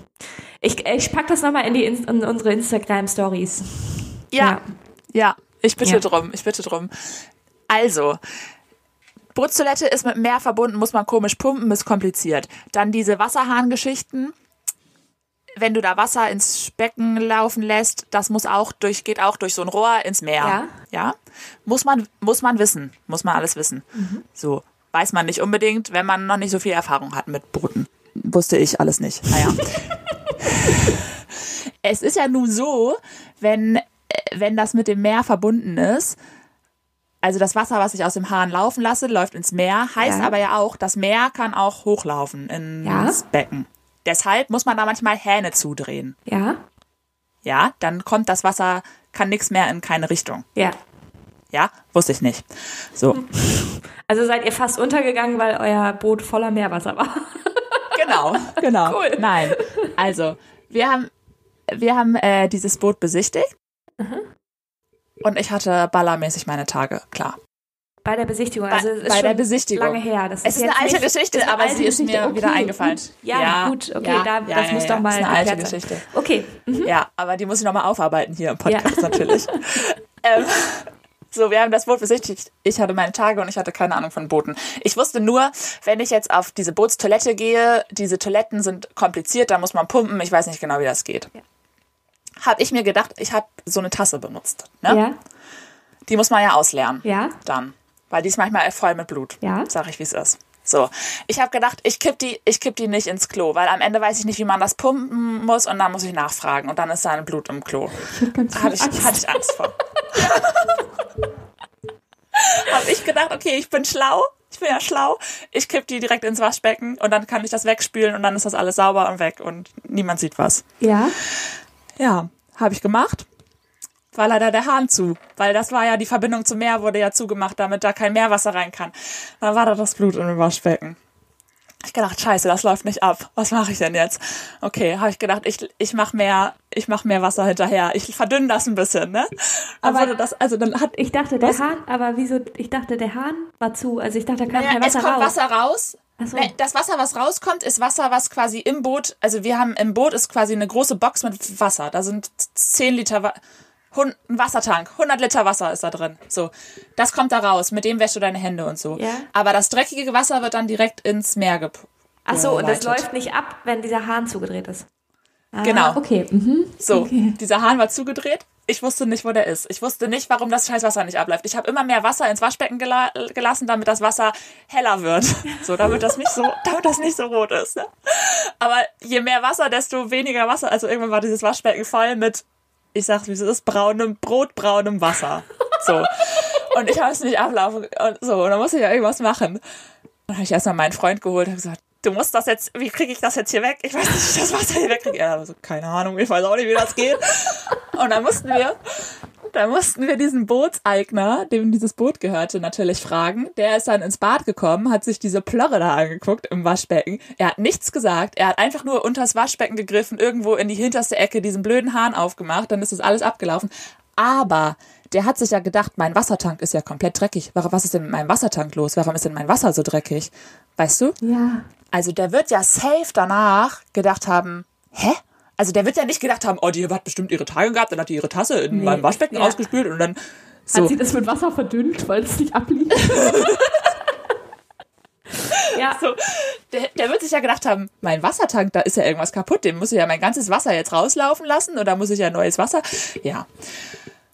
Ich, ich pack das nochmal in, die, in, unsere Instagram-Stories. Ja, ja, ich bitte Ja. drum, ich bitte drum. Also, Bootstoilette ist mit Meer verbunden, muss man komisch pumpen, ist kompliziert. Dann diese Wasserhahngeschichten. Wenn du da Wasser ins Becken laufen lässt, das muss auch durch, geht auch durch so ein Rohr ins Meer. Ja. Ja. Muss man, muss man wissen. Muss man alles wissen. So. Weiß man nicht unbedingt, wenn man noch nicht so viel Erfahrung hat mit Booten. Wusste ich alles nicht. Naja. es ist ja nun so, wenn, äh, wenn das mit dem Meer verbunden ist, also das Wasser, was ich aus dem Hahn laufen lasse, läuft ins Meer, heißt Ja. aber ja auch, das Meer kann auch hochlaufen ins Ja. Becken. Deshalb muss man da manchmal Hähne zudrehen. Ja? Ja, dann kommt das Wasser, kann nichts mehr in keine Richtung. Ja. Ja, wusste ich nicht. So, Also seid ihr fast untergegangen, weil euer Boot voller Meerwasser war. genau, genau. Cool. Nein, also wir haben, wir haben äh, dieses Boot besichtigt und ich hatte ballermäßig meine Tage, klar. Bei der Besichtigung. Also es ist bei der Besichtigung. lange her. Das Es ist eine alte Geschichte, eine aber alte sie ist Geschichte. mir wieder Okay, eingefallen. gut. Ja, gut, okay, da, das muss doch mal ist eine alte sein. Geschichte. Okay, Ja, aber die muss ich nochmal aufarbeiten hier im Podcast natürlich. ähm, so, wir haben das Boot besichtigt. Ich hatte meine Tage und ich hatte keine Ahnung von Booten. Ich wusste nur, wenn ich jetzt auf diese Bootstoilette gehe, diese Toiletten sind kompliziert, da muss man pumpen. Ich weiß nicht genau, wie das geht. Habe ich mir gedacht, ich habe so eine Tasse benutzt. Ne? ja, Die muss man ja ausleeren. ja, Dann. Weil die ist manchmal voll mit Blut. Ja. Sag ich, wie es ist. So. Ich habe gedacht, ich kipp die, ich kipp die nicht ins Klo, weil am Ende weiß ich nicht, wie man das pumpen muss und dann muss ich nachfragen und dann ist da ein Blut im Klo. ganz Hatte ich, hatte ich Angst vor. habe ich gedacht, okay, ich bin schlau. Ich bin ja schlau. Ich kipp die direkt ins Waschbecken und dann kann ich das wegspülen und dann ist das alles sauber und weg und niemand sieht was. ja. Ja, habe ich gemacht. War leider der Hahn zu, weil das war ja die Verbindung zum Meer wurde ja zugemacht, damit da kein Meerwasser rein kann. Dann war da das Blut im Waschbecken. Ich gedacht, scheiße, das läuft nicht ab. Was mache ich denn jetzt? Okay, habe ich gedacht, ich ich mach mehr, ich mach mehr Wasser hinterher. Ich verdünne das ein bisschen, ne? Aber- wurde das, also dann hat Ich dachte, der Was? Hahn, aber wieso, ich dachte, der Hahn war zu. Also ich dachte, da kam naja, kein es Wasser kommt raus. Wasser raus. So. Das Wasser, was rauskommt, ist Wasser, was quasi im Boot, also wir haben im Boot ist quasi eine große Box mit Wasser. Da sind 10 Liter, Wa- Hun- ein Wassertank, 100 Liter Wasser ist da drin. So, das kommt da raus, mit dem wäschst du deine Hände und so. Ja. Aber das dreckige Wasser wird dann direkt ins Meer gep Ach so, und das läuft nicht ab, wenn dieser Hahn zugedreht ist. Ah, Genau. Okay. Mhm. So, Okay. dieser Hahn war zugedreht. Ich wusste nicht, wo der ist. Ich wusste nicht, warum das scheiß Wasser nicht abläuft. Ich habe immer mehr Wasser ins Waschbecken gela gelassen, damit das Wasser heller wird. So, damit das nicht so, damit das nicht so rot ist. Ne? Aber je mehr Wasser, desto weniger Wasser. Also irgendwann war dieses Waschbecken voll mit, ich sag's wie es ist, braunem, brotbraunem Wasser. So. Und ich habe es nicht ablaufen. Und so, und dann musste ich ja irgendwas machen. Dann habe ich erstmal meinen Freund geholt und gesagt, du musst das jetzt, wie kriege ich das jetzt hier weg? Ich weiß nicht, wie ich das Wasser hier wegkriege. Er so, keine Ahnung, ich weiß auch nicht, wie das geht. Und dann mussten wir, dann mussten wir diesen Bootseigner, dem dieses Boot gehörte, natürlich fragen. Der ist dann ins Bad gekommen, hat sich diese Plörre da angeguckt im Waschbecken. Er hat nichts gesagt. Er hat einfach nur unters Waschbecken gegriffen, irgendwo in die hinterste Ecke diesen blöden Hahn aufgemacht. Dann ist das alles abgelaufen. Aber der hat sich ja gedacht, mein Wassertank ist ja komplett dreckig. Was ist denn mit meinem Wassertank los? Warum ist denn mein Wasser so dreckig? Weißt du? Ja. Also der wird ja safe danach gedacht haben, hä? Also der wird ja nicht gedacht haben, oh, die hat bestimmt ihre Tage gehabt, dann hat die ihre Tasse in Nee, meinem Waschbecken ja. ausgespült und dann so. Hat sie das mit Wasser verdünnt, weil es nicht ablief? ja. so der, der wird sich ja gedacht haben, mein Wassertank, da ist ja irgendwas kaputt, dem muss ich ja mein ganzes Wasser jetzt rauslaufen lassen oder muss ich ja neues Wasser? Ja.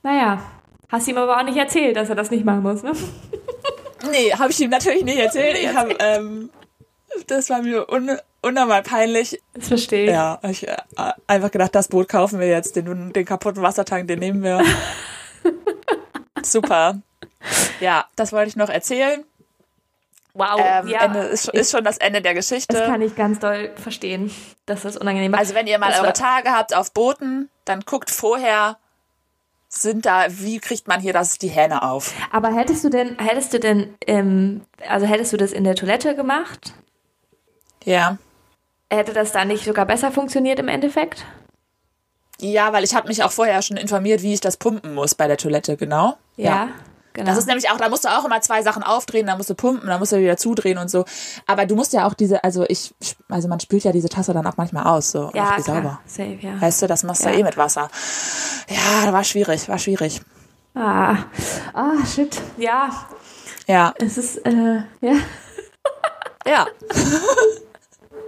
Naja. Hast ihm aber auch nicht erzählt, dass er das nicht machen muss, ne? Nee, habe ich ihm natürlich nicht erzählt. Ich habe ähm, das war mir un unnormal peinlich. Das verstehe ich. Ja, ich äh, einfach gedacht, das Boot kaufen wir jetzt, den, den kaputten Wassertank, den nehmen wir. Super. Ja, das wollte ich noch erzählen. Wow, Ähm, ja. Ende ist, ist schon das Ende der Geschichte. das kann ich ganz doll verstehen, dass das unangenehm war. Also wenn ihr mal Das eure Tage habt auf Booten, dann guckt vorher, sind da, wie kriegt man hier das, die Hähne auf? Aber hättest du denn, hättest du denn, ähm, also hättest du das in der Toilette gemacht? Ja. Hätte das da nicht sogar besser funktioniert im Endeffekt? Ja, weil ich habe mich auch vorher schon informiert, wie ich das pumpen muss bei der Toilette, genau. Ja, genau. Das ist nämlich auch, da musst du auch immer zwei Sachen aufdrehen, da musst du pumpen, da musst du wieder zudrehen und so. Aber du musst ja auch diese, also ich, also man spült ja diese Tasse dann auch manchmal aus, so ja, klar. sauber. Safe, ja. Weißt du, das machst du Ja. ja eh mit Wasser. Ja, war schwierig, war schwierig. Ah, ah, shit. Ja, Ja, es ist, äh, ja. ja.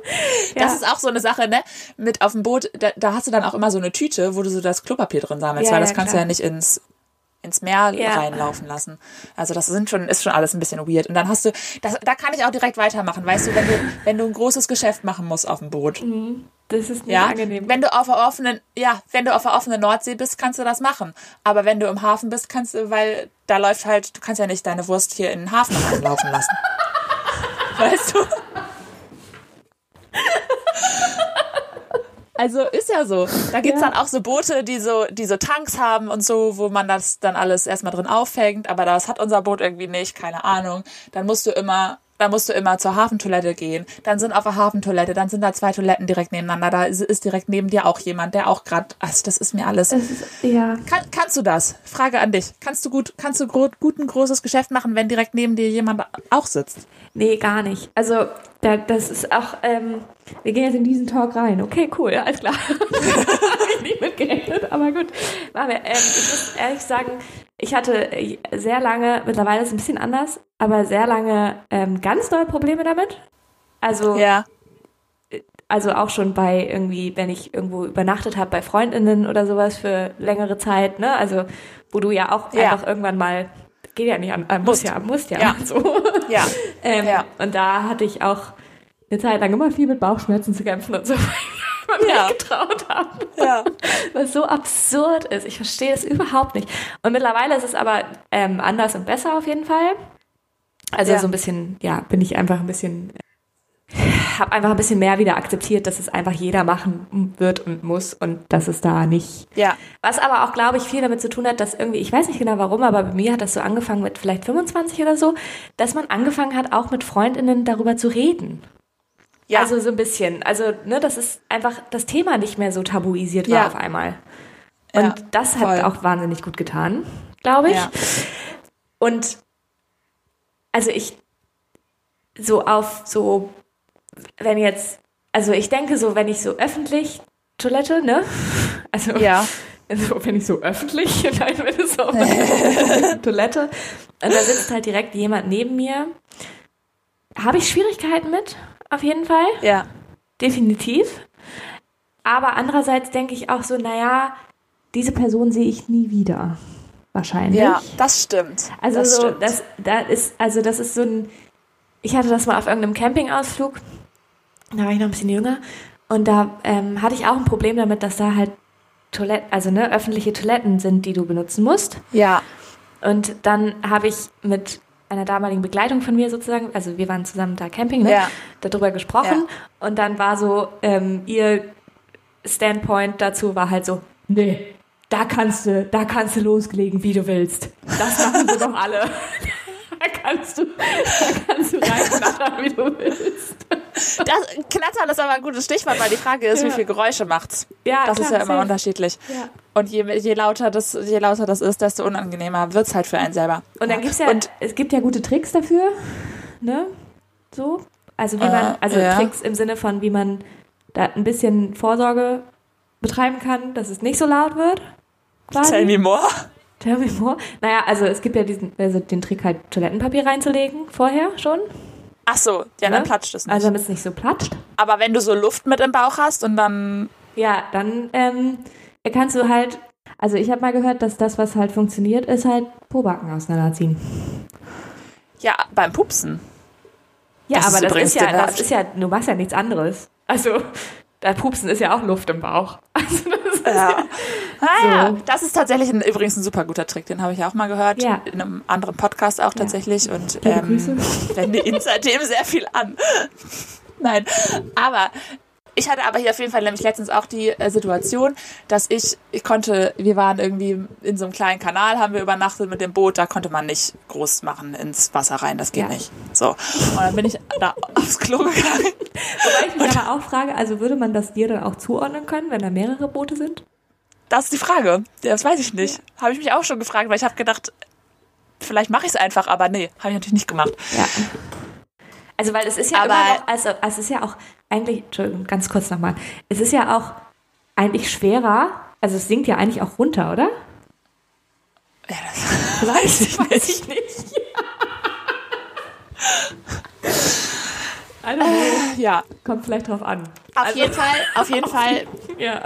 ja. Das ist auch so eine Sache, ne? Mit auf dem Boot, da, da hast du dann auch immer so eine Tüte, wo du so das Klopapier drin sammelst, Ja, weil das ja, kannst klar. du ja nicht ins ins Meer Ja. reinlaufen lassen. Also das sind schon, ist schon alles ein bisschen weird. Und dann hast du, das, da kann ich auch direkt weitermachen, weißt du, wenn du, wenn du ein großes Geschäft machen musst auf dem Boot. das ist nicht Ja, angenehm. wenn du auf der offenen, ja, wenn du auf der offenen Nordsee bist, kannst du das machen. Aber wenn du im Hafen bist, kannst du, weil da läuft halt, du kannst ja nicht deine Wurst hier in den Hafen reinlaufen lassen. weißt du? Also ist ja so. Da gibt's Ja. dann auch so Boote, die so, die so Tanks haben und so, wo man das dann alles erstmal drin auffängt, aber das hat unser Boot irgendwie nicht, keine Ahnung. Dann musst du immer, dann musst du immer zur Hafentoilette gehen. Dann sind auf der Hafentoilette, dann sind da zwei Toiletten direkt nebeneinander. Da ist, direkt neben dir auch jemand, der auch gerade, also das ist mir alles. Es ist, ja. Kann, kannst du das? Frage an dich. Kannst du gut, kannst du gro gut ein großes Geschäft machen, wenn direkt neben dir jemand auch sitzt? Nee, gar nicht. Also, da, das ist auch, ähm, wir gehen jetzt in diesen Talk rein. Okay, cool, ja, alles klar. Habe ich nicht mitgerechnet, aber gut. Machen wir. Ähm, ich muss ehrlich sagen, ich hatte sehr lange, mittlerweile ist es ein bisschen anders, aber sehr lange ähm, ganz doll Probleme damit. Also, Ja. also auch schon bei irgendwie, wenn ich irgendwo übernachtet habe bei Freundinnen oder sowas für längere Zeit, ne? Also, wo du ja auch Ja. einfach irgendwann mal, geht ja nicht an, äh, muss ja, muss ja, Ja. so. Ja. Ähm, Ja. Und da hatte ich auch eine Zeit lang immer viel mit Bauchschmerzen zu kämpfen und so, weil wir Ja. nicht getraut haben. Ja. Was so absurd ist. Ich verstehe es überhaupt nicht. Und mittlerweile ist es aber ähm, anders und besser auf jeden Fall. Also Ja. so ein bisschen, ja, bin ich einfach ein bisschen, habe einfach ein bisschen mehr wieder akzeptiert, dass es einfach jeder machen wird und muss und dass es da nicht Ja. was aber auch, glaube ich, viel damit zu tun hat, dass irgendwie, ich weiß nicht genau warum, aber bei mir hat das so angefangen mit vielleicht 25 oder so, dass man angefangen hat, auch mit Freundinnen darüber zu reden. Ja. Also so ein bisschen. Also, ne, dass es einfach das Thema nicht mehr so tabuisiert war Ja. auf einmal. Und Ja, das hat voll. auch wahnsinnig gut getan, glaube ich. Ja. Und also ich so auf so, wenn jetzt, also ich denke so, wenn ich so öffentlich Toilette, ne? Also Ja. also wenn ich so öffentlich, nein, wenn es so Toilette und da sitzt halt direkt jemand neben mir, habe ich Schwierigkeiten mit, auf jeden Fall, Ja. definitiv. Aber andererseits denke ich auch so, naja, diese Person sehe ich nie wieder, wahrscheinlich. Ja, das stimmt. Also das so, stimmt. das, da ist, also das ist so ein, ich hatte das mal auf irgendeinem Campingausflug, da war ich noch ein bisschen jünger und da ähm, hatte ich auch ein Problem damit, dass da halt Toiletten, also ne, öffentliche Toiletten sind, die du benutzen musst. ja. Und dann habe ich mit einer damaligen Begleitung von mir sozusagen, also wir waren zusammen da Camping, ne, Ja. darüber gesprochen und dann war so, ähm, ihr Standpoint dazu war halt so, nee, da kannst du, da kannst du loslegen, wie du willst. Das machen sie doch alle. Da kannst du, da kannst du reinknattern, wie du willst. Das, Knattern ist aber ein gutes Stichwort, weil die Frage ist, Ja. wie viel Geräusche macht's. Ja, Das klar, ist ja immer unterschiedlich. Ja. Und je, je, lauter das, je lauter das ist, desto unangenehmer wird's halt für einen selber. Und dann gibt's ja, Und es gibt ja gute Tricks dafür, ne? So. Also wie man, Äh, also ja. Tricks im Sinne von, wie man da ein bisschen Vorsorge betreiben kann, dass es nicht so laut wird. Quasi. tell me more. Tell me more. Naja, also es gibt ja diesen, also den Trick halt Toilettenpapier reinzulegen, vorher schon. Ach so, ja, dann Ne? platscht es nicht. Also damit es nicht so platscht. aber wenn du so Luft mit im Bauch hast und dann, Ja, dann ähm, kannst du halt, also ich habe mal gehört, dass das, was halt funktioniert, ist halt Pobacken auseinanderziehen. ja, beim Pupsen. Ja, Das ist aber das übrigens ist ja, das ist ja, du machst ja nichts anderes. Also, da Pupsen ist ja auch Luft im Bauch. Also, das ist Ja. Ah, ja. So. Das ist tatsächlich ein, übrigens ein super guter Trick. Den habe ich auch mal gehört. Ja. In einem anderen Podcast auch tatsächlich. Und Liebe ähm, wende ihn seitdem sehr viel an. Nein. Aber ich hatte aber hier auf jeden Fall nämlich letztens auch die äh, Situation, dass ich, ich konnte, wir waren irgendwie in so einem kleinen Kanal, haben wir übernachtet mit dem Boot, da konnte man nicht groß machen ins Wasser rein, das geht Ja. nicht. So. Und dann bin ich da aufs Klo gegangen. Wobei ich mich aber auch frage, also würde man das dir dann auch zuordnen können, wenn da mehrere Boote sind? Das ist die Frage. Ja, Das weiß ich nicht. Habe ich mich auch schon gefragt, weil ich habe gedacht, vielleicht mache ich es einfach, aber nee, habe ich natürlich nicht gemacht. Ja. Also, weil es ist ja Aber- noch, also es ist ja auch eigentlich, Entschuldigung, ganz kurz nochmal, es ist ja auch eigentlich schwerer, also es sinkt ja eigentlich auch runter, oder? Ja, das weiß ich Weiß nicht. ich nicht. Know. Ja, Kommt vielleicht drauf an. auf jeden Fall, auf jeden Fall, Ja.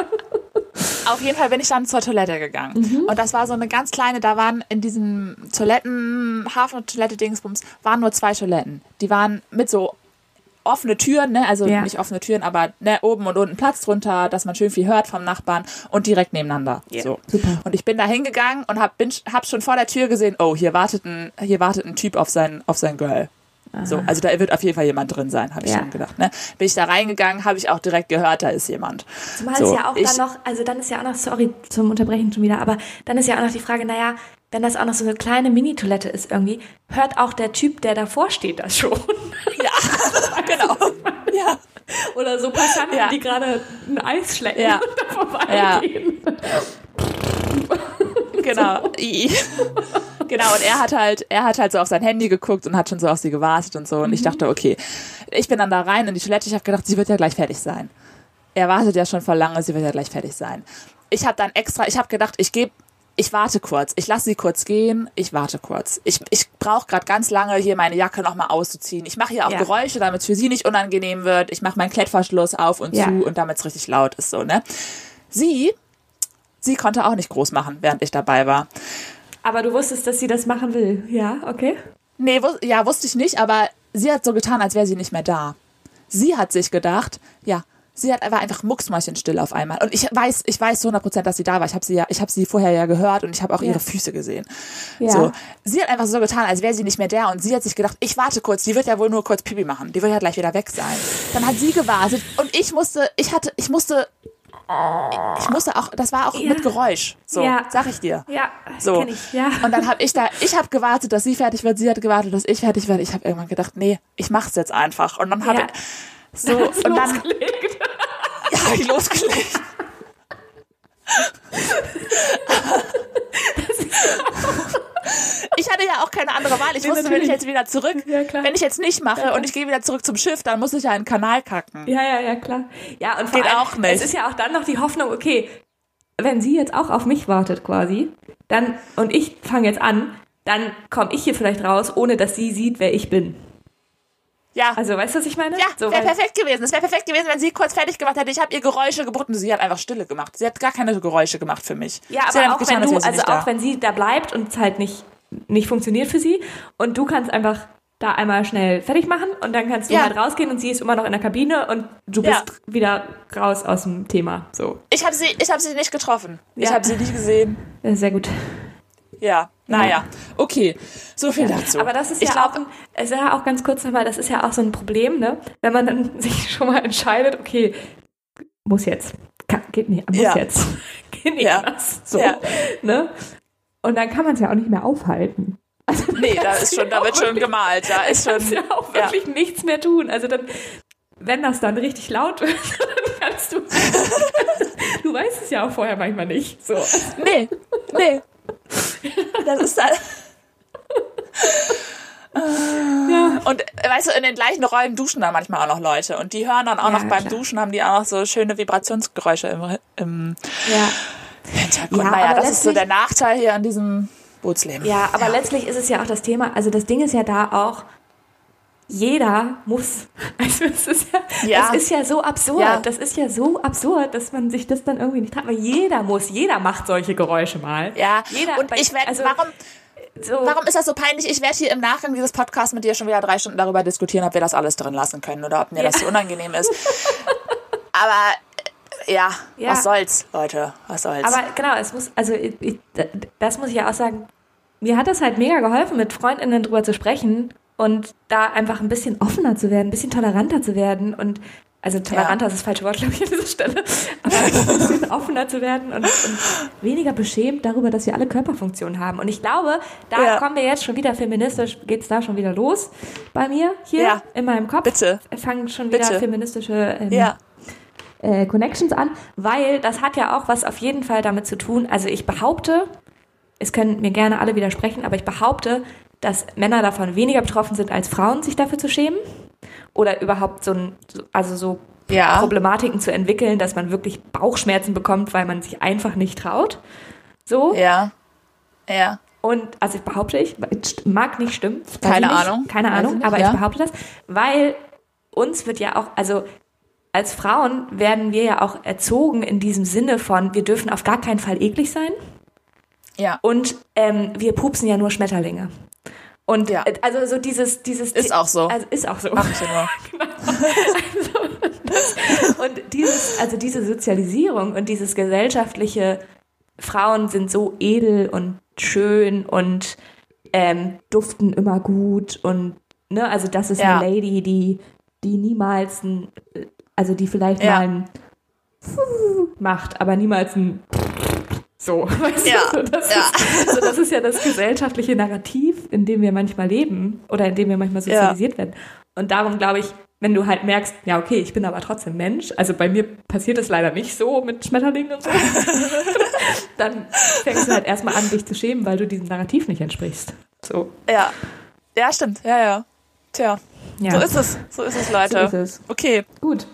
Auf jeden Fall bin ich dann zur Toilette gegangen. Und das war so eine ganz kleine, da waren in diesem Toiletten, Hafen-Toilette-Dingsbums, waren nur zwei Toiletten. Die waren mit so offene Türen, ne? also Ja. nicht offene Türen, aber ne, oben und unten Platz drunter, dass man schön viel hört vom Nachbarn und direkt nebeneinander. Ja, so. super. Und ich bin da hingegangen und hab, bin, hab schon vor der Tür gesehen, oh, hier wartet ein, hier wartet ein Typ auf sein, auf sein Girl. So, also da wird auf jeden Fall jemand drin sein, habe ich Ja. schon gedacht. Ne? Bin ich da reingegangen, habe ich auch direkt gehört, da ist jemand. Zumal so, es ja auch ich, dann noch, also dann ist ja auch noch, sorry zum Unterbrechen schon wieder, aber dann ist ja auch noch die Frage, naja, wenn das auch noch so eine kleine Mini-Toilette ist irgendwie, hört auch der Typ, der davor steht, das schon. Ja, genau. Ja. Oder so Passanten, Ja. die gerade ein Eis schlecken Ja. und da vorbeigehen. Genau. Genau, und er hat halt, er hat halt so auf sein Handy geguckt und hat schon so auf sie gewartet und so. Und ich dachte, okay, ich bin dann da rein in die Toilette. Ich habe gedacht, sie wird ja gleich fertig sein. Er wartet ja schon vor lange, sie wird ja gleich fertig sein. Ich habe dann extra, ich habe gedacht, ich gebe, ich warte kurz, ich lasse sie kurz gehen, ich warte kurz. Ich, ich brauche gerade ganz lange, hier meine Jacke nochmal auszuziehen. Ich mache hier auch Ja. Geräusche, damit es für sie nicht unangenehm wird. Ich mache meinen Klettverschluss auf und Ja. zu und damit es richtig laut ist, so, ne? Sie, sie konnte auch nicht groß machen, während ich dabei war. Aber du wusstest, dass sie das machen will. Ja, okay. Nee, wus ja, wusste ich nicht, aber sie hat so getan, als wäre sie nicht mehr da. Sie hat sich gedacht, ja, sie hat war einfach mucksmäuschenstill auf einmal. Und ich weiß, ich weiß zu 100 Prozent, dass sie da war. Ich habe sie ja, ich habe sie vorher ja gehört und ich habe auch Ja. ihre Füße gesehen. Ja. So, sie hat einfach so getan, als wäre sie nicht mehr da und sie hat sich gedacht, ich warte kurz, die wird ja wohl nur kurz Pipi machen, die wird ja gleich wieder weg sein. Dann hat sie gewartet und ich musste, ich hatte, ich musste, ich musste auch, das war auch Ja. mit Geräusch. So, Ja. sag ich dir. Ja, So. kenn ich. Ja. Und dann habe ich da, ich habe gewartet, dass sie fertig wird, sie hat gewartet, dass ich fertig werde. Ich habe irgendwann gedacht, nee, ich mach's jetzt einfach. Und dann habe Ja. ich so und dann losgelegt. ja, hab ich losgelegt. Ich hatte ja auch keine andere Wahl. Ich Nee, wusste, wenn natürlich. ich jetzt wieder zurück, Ja, klar. wenn ich jetzt nicht mache und ich gehe wieder zurück zum Schiff, dann muss ich ja in den Kanal kacken. Ja, ja, ja, klar. Ja, und Geht allem, auch nicht. Es ist ja auch dann noch die Hoffnung, okay, wenn sie jetzt auch auf mich wartet quasi, dann, und ich fange jetzt an, dann komme ich hier vielleicht raus, ohne dass sie sieht, wer ich bin. Ja. Also, weißt du, was ich meine? ja, so, wäre perfekt gewesen. Es wäre perfekt gewesen, wenn sie kurz fertig gemacht hätte. Ich habe ihr Geräusche und sie hat einfach Stille gemacht. Sie hat gar keine Geräusche gemacht für mich. Ja, sie aber auch wenn als du, also auch da. wenn sie da bleibt und es halt nicht, nicht funktioniert für sie und du kannst einfach da einmal schnell fertig machen und dann kannst du Ja. halt rausgehen und sie ist immer noch in der Kabine und du Ja. bist wieder raus aus dem Thema. So. Ich habe sie, ich habe sie nicht getroffen. Ich Ja. habe sie nicht gesehen. Sehr gut. Ja, naja. Okay, so viel dazu. Aber das ist ich ja glaub, auch, es ist ja auch ganz kurz nochmal, das ist ja auch so ein Problem, ne? Wenn man dann sich schon mal entscheidet, okay, muss jetzt. Kann, geht nicht, muss Ja. jetzt. Geht nicht Ja. anders. So, Ja. ne? Und dann kann man es ja auch nicht mehr aufhalten. Also, Nee, da ist schon, ja da wird schon gemalt. Da ist schon. ja auch ja. wirklich nichts mehr tun. Also dann, wenn das dann richtig laut wird, dann kannst du. du weißt es ja auch vorher manchmal nicht. So. Nee, nee. Das ist dann. Ja. Und weißt du, in den gleichen Räumen duschen dann manchmal auch noch Leute. Und die hören dann auch Ja, noch beim klar. Duschen, haben die auch noch so schöne Vibrationsgeräusche im, im ja. Hintergrund. Ja, naja, das ist so der Nachteil hier an diesem Bootsleben. Ja, aber letztlich ist es ja auch das Thema, also das Ding ist ja da auch, jeder muss. Also es ist ja, Ja. das ist ja so absurd. Ja. Das ist ja so absurd, dass man sich das dann irgendwie nicht traut. Weil jeder muss, jeder macht solche Geräusche mal. Ja, Jeder, und bei- ich werde, also, warum, so. Warum ist das so peinlich? Ich werde hier im Nachgang dieses Podcasts mit dir schon wieder drei Stunden darüber diskutieren, ob wir das alles drin lassen können oder ob mir das so unangenehm ist. Aber ja, Ja. was soll's, Leute, was soll's. Aber genau, es muss, also ich, das muss ich ja auch sagen, mir hat das halt mega geholfen, mit FreundInnen drüber zu sprechen und da einfach ein bisschen offener zu werden, ein bisschen toleranter zu werden und also toleranter ist das falsche Wort, glaube ich, an dieser Stelle, aber ein bisschen offener zu werden und, und weniger beschämt darüber, dass wir alle Körperfunktionen haben. Und ich glaube, da Ja. kommen wir jetzt schon wieder feministisch, geht's da schon wieder los bei mir hier Ja. in meinem Kopf. Bitte. Fangen schon wieder Bitte. feministische ähm, ja, äh, Connections an, weil das hat ja auch was auf jeden Fall damit zu tun. Also ich behaupte, es können mir gerne alle widersprechen, aber ich behaupte, dass Männer davon weniger betroffen sind als Frauen, sich dafür zu schämen oder überhaupt so ein, so- also so Ja. Problematiken zu entwickeln, dass man wirklich Bauchschmerzen bekommt, weil man sich einfach nicht traut. So. ja, ja. Und also ich behaupte ich, mag nicht stimmen. Keine ich nicht, Ahnung. Keine Ahnung, nicht, aber ja. ich behaupte das, weil uns wird ja auch, also als Frauen werden wir ja auch erzogen in diesem Sinne von, wir dürfen auf gar keinen Fall eklig sein Ja, und ähm, wir pupsen ja nur Schmetterlinge. Und Ja. äh, also so dieses, dieses Ist auch so. Also ist auch so. mach ich immer. Und dieses, also diese Sozialisierung und dieses gesellschaftliche Frauen sind so edel und schön und ähm, duften immer gut und ne, also das ist Ja. eine Lady, die, die niemals ein, also die vielleicht Ja. mal ein macht, aber niemals ein so, weißt Ja. du? So, das, Ja. Ist, so, das ist ja das gesellschaftliche Narrativ, in dem wir manchmal leben oder in dem wir manchmal sozialisiert werden. Und darum glaube ich, wenn du halt merkst, ja, okay, ich bin aber trotzdem Mensch, also bei mir passiert es leider nicht so mit Schmetterlingen und so, dann fängst du halt erstmal an, dich zu schämen, weil du diesem Narrativ nicht entsprichst. So, Ja, ja, stimmt. Ja, ja. Tja, ja. so ist es. So ist es, Leute. So ist es. Okay, Gut.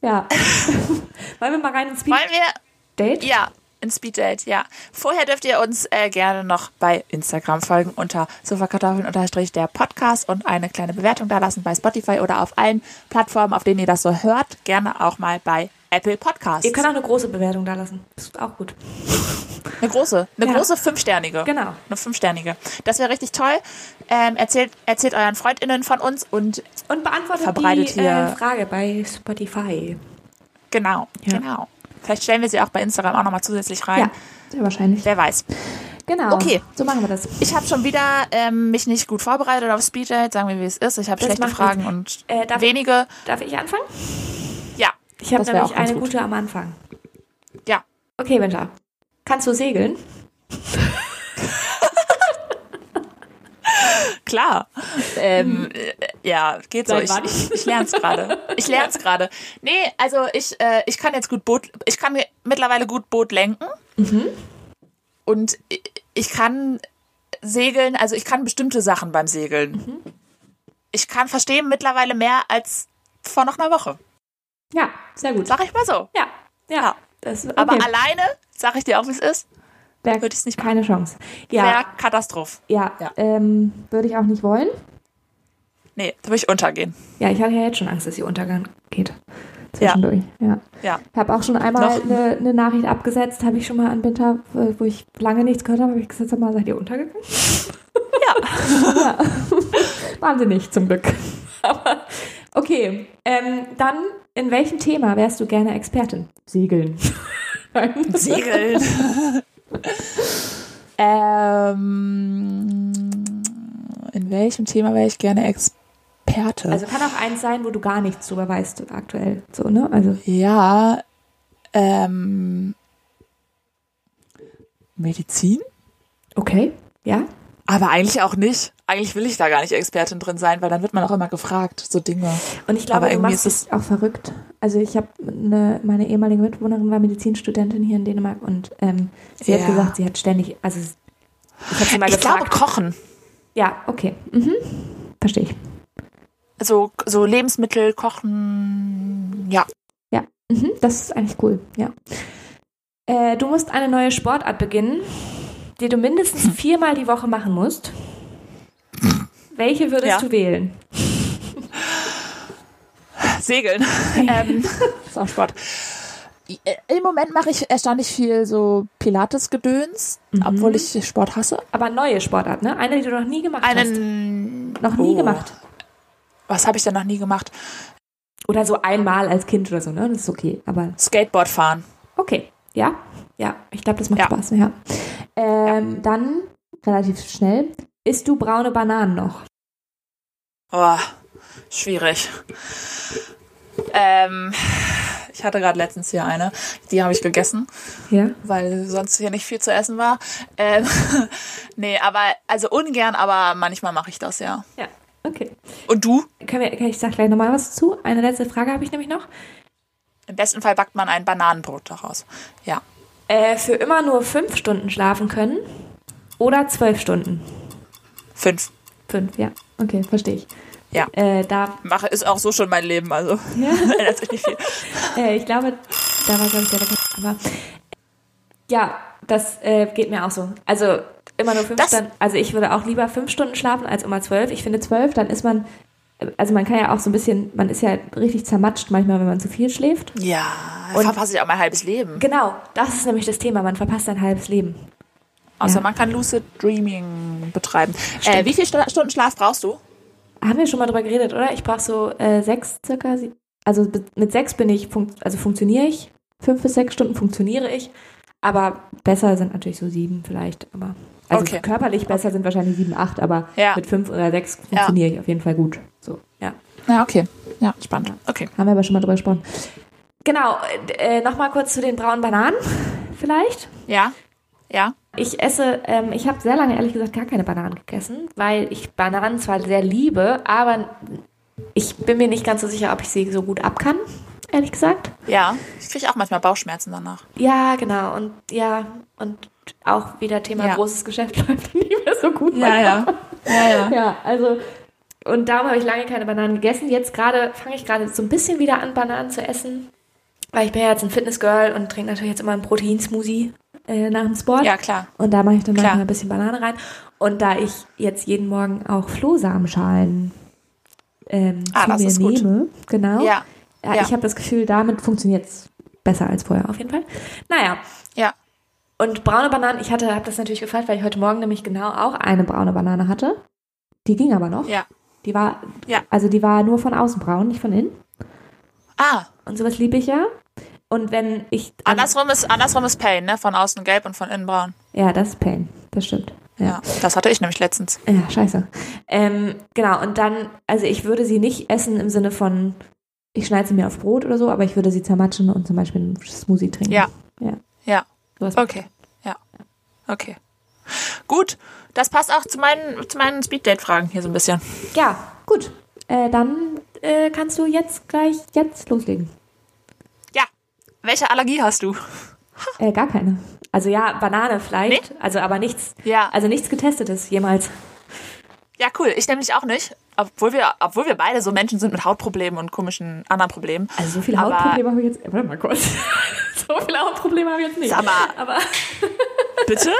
Ja. Wollen wir mal rein ins wollen wir Speed-Date? Ja, ein Speeddate, ja. Vorher dürft ihr uns äh, gerne noch bei Instagram folgen unter sofakartoffeln unterstrich der Podcast und eine kleine Bewertung da lassen bei Spotify oder auf allen Plattformen, auf denen ihr das so hört. Gerne auch mal bei Apple Podcasts. Ihr könnt auch eine große Bewertung da lassen. Das ist auch gut. eine große, eine Ja. große fünfsternige. Genau. Eine fünfsternige. Das wäre richtig toll. Ähm, erzählt, erzählt euren FreundInnen von uns und Und beantwortet Verbreitet die hier- äh, Frage bei Spotify. genau, Ja. genau. Vielleicht stellen wir sie auch bei Instagram auch nochmal zusätzlich rein. Ja, sehr wahrscheinlich. Wer weiß. Genau. Okay. So machen wir das. Ich habe schon wieder ähm, mich nicht gut vorbereitet auf Speeddate, sagen wir, wie es ist. Ich habe schlechte Fragen nichts. und Äh, darf- wenige. Darf ich anfangen? Ich habe nämlich eine gut. gute am Anfang. ja. Okay, Benja. Kannst du segeln? Klar. Ähm, äh, ja, geht so. Ich, ich, ich lerne es gerade. Ich lerne es gerade. Nee, also ich, äh, ich kann jetzt gut Boot, ich kann mir mittlerweile gut Boot lenken. Und ich, ich kann segeln, also ich kann bestimmte Sachen beim Segeln. Ich kann verstehen mittlerweile mehr als vor noch einer Woche. Ja, sehr gut. Sag ich mal so. Ja, ja. Okay. Aber alleine, sag ich dir auch, wie es ist, Wär würde ich's nicht Keine Chance. wäre Ja, Katastrophe. ja, Ja. Ähm, würde ich auch nicht wollen. Nee, da würde ich untergehen. Ja, ich hatte ja jetzt schon Angst, dass sie untergehen geht. Zwischendurch, ja. Ja. Ich habe auch schon einmal eine, eine Nachricht abgesetzt, habe ich schon mal an Winter, wo wo ich lange nichts gehört habe, habe ich gesagt, sag mal, seid ihr untergegangen? Ja. ja. Waren sie nicht, zum Glück. Aber okay, ähm, dann in welchem Thema wärst du gerne Expertin? Segeln. Segeln. ähm, in welchem Thema wäre ich gerne Experte? Also kann auch eins sein, wo du gar nichts drüber weißt aktuell. So, ne? Also, ja, ähm, Medizin? okay, ja. Aber eigentlich auch nicht. Eigentlich will ich da gar nicht Expertin drin sein, weil dann wird man auch immer gefragt, so Dinge. Und ich glaube, Aber du irgendwie machst ist es auch verrückt. Also ich habe eine, meine ehemalige Mitbewohnerin war Medizinstudentin hier in Dänemark und ähm, sie Ja. hat gesagt, sie hat ständig, also ich habe sie mal Ich glaube gefragt. Kochen. ja, okay. Mhm. Verstehe ich. So, so Lebensmittel, Kochen, ja. Ja, mhm. das ist eigentlich cool, ja. Äh, du musst eine neue Sportart beginnen, die du mindestens viermal die Woche machen musst. Welche würdest Ja. du wählen? Segeln. ähm, ist auch Sport. äh, im Moment mache ich erstaunlich viel so Pilates-Gedöns, Mhm. obwohl ich Sport hasse. Aber neue Sportart, ne? Eine, die du noch nie gemacht Einen. hast. Noch nie Oh. gemacht. Was habe ich denn noch nie gemacht? Oder so einmal als Kind oder so, ne? Das ist okay. Aber Skateboard fahren. okay. Ja? Ja, ich glaube, das macht Ja. Spaß. Ja. Ähm, Dann, relativ schnell, isst du braune Bananen noch? Oh, schwierig. Ähm, ich hatte gerade letztens hier eine, die habe ich gegessen, Ja. weil sonst hier nicht viel zu essen war. Ähm, nee, aber also ungern, aber manchmal mache ich das ja. Ja, okay. Und du? Können wir, ich sag gleich nochmal was zu. Eine letzte Frage habe ich nämlich noch. Im besten Fall backt man ein Bananenbrot daraus. Ja. Äh, für immer nur fünf Stunden schlafen können oder zwölf Stunden? Fünf. Fünf, ja. Okay, verstehe ich. Ja. Äh, da, Mache ist auch so schon mein Leben, also ja. ändert sich nicht viel. äh, ich glaube, da war, glaube ich, der. Aber ja, das äh, geht mir auch so. Also immer nur fünf Das- Stunden. Also ich würde auch lieber fünf Stunden schlafen als immer zwölf. Ich finde zwölf, dann ist man, also man kann ja auch so ein bisschen, man ist ja richtig zermatscht manchmal, wenn man zu viel schläft. Ja, Und- verpasse ich auch mein halbes Leben. Genau, das ist nämlich das Thema. Man verpasst sein halbes Leben. Außer Ja. man kann Lucid Dreaming betreiben. Äh, wie viele Stu- Stunden Schlaf brauchst du? Haben wir schon mal drüber geredet, oder? Ich brauche so äh, sechs circa. Also mit sechs bin ich, funkt, also funktioniere ich. Fünf bis sechs Stunden funktioniere ich. Aber besser sind natürlich so sieben vielleicht. Aber also Okay. körperlich besser sind wahrscheinlich sieben, acht, aber Ja. mit fünf oder sechs funktioniere ich auf jeden Fall gut. So, ja. Ja, okay. Ja, spannend. Okay. Haben wir aber schon mal drüber gesprochen. Genau, äh, nochmal kurz zu den braunen Bananen, vielleicht. Ja, ja. Ich esse, ähm, ich habe sehr lange ehrlich gesagt gar keine Bananen gegessen, weil ich Bananen zwar sehr liebe, aber ich bin mir nicht ganz so sicher, ob ich sie so gut ab kann, ehrlich gesagt. Ja, ich kriege auch manchmal Bauchschmerzen danach. Ja, genau. Und ja, und auch wieder Thema Ja. großes Geschäft läuft nicht mehr so gut. Ja, ja. Ja, ja. Ja, also und darum habe ich lange keine Bananen gegessen. Jetzt gerade fange ich gerade so ein bisschen wieder an, Bananen zu essen. Weil ich bin ja jetzt ein Fitnessgirl und trinke natürlich jetzt immer einen Proteinsmoothie äh, nach dem Sport. Ja, klar. Und da mache ich dann Klar. manchmal ein bisschen Banane rein. Und da ich jetzt jeden Morgen auch Flohsamenschalen ähm, Ah, zu mir ist gut. nehme, genau. Ja, Ja, ja. Ich habe das Gefühl, damit funktioniert es besser als vorher auf jeden Fall. Naja, ja. und braune Bananen, ich hatte, habe das natürlich gefragt, weil ich heute Morgen nämlich genau auch eine braune Banane hatte. Die ging aber noch. Ja. Die war, Ja. also die war nur von außen braun, nicht von innen. Ah, Und sowas liebe ich ja. Und wenn ich. andersrum ist, andersrum ist Pain, ne? Von außen gelb und von innen braun. Ja, das ist Pain. Das stimmt. Ja. Ja, das hatte ich nämlich letztens. Ja, scheiße. Ähm, genau, und dann, also ich würde sie nicht essen im Sinne von, ich schneide sie mir auf Brot oder so, aber ich würde sie zermatschen und zum Beispiel einen Smoothie trinken. Ja. Ja. Ja. Okay. Ja. Okay. Gut. Das passt auch zu meinen, zu meinen Speeddate-Fragen hier so ein bisschen. Ja, gut. Äh, dann äh, kannst du jetzt gleich, jetzt loslegen. Welche Allergie hast du? Äh, gar keine. Also ja, Banane vielleicht, also aber nichts, Ja. also nichts getestetes jemals. Ja, cool. Ich nämlich auch nicht. Obwohl wir, obwohl wir beide so Menschen sind mit Hautproblemen und komischen anderen Problemen. Also so viele Hautprobleme habe ich jetzt, warte mal kurz. so viele Hautprobleme habe ich jetzt nicht. Sag mal. Aber Bitte?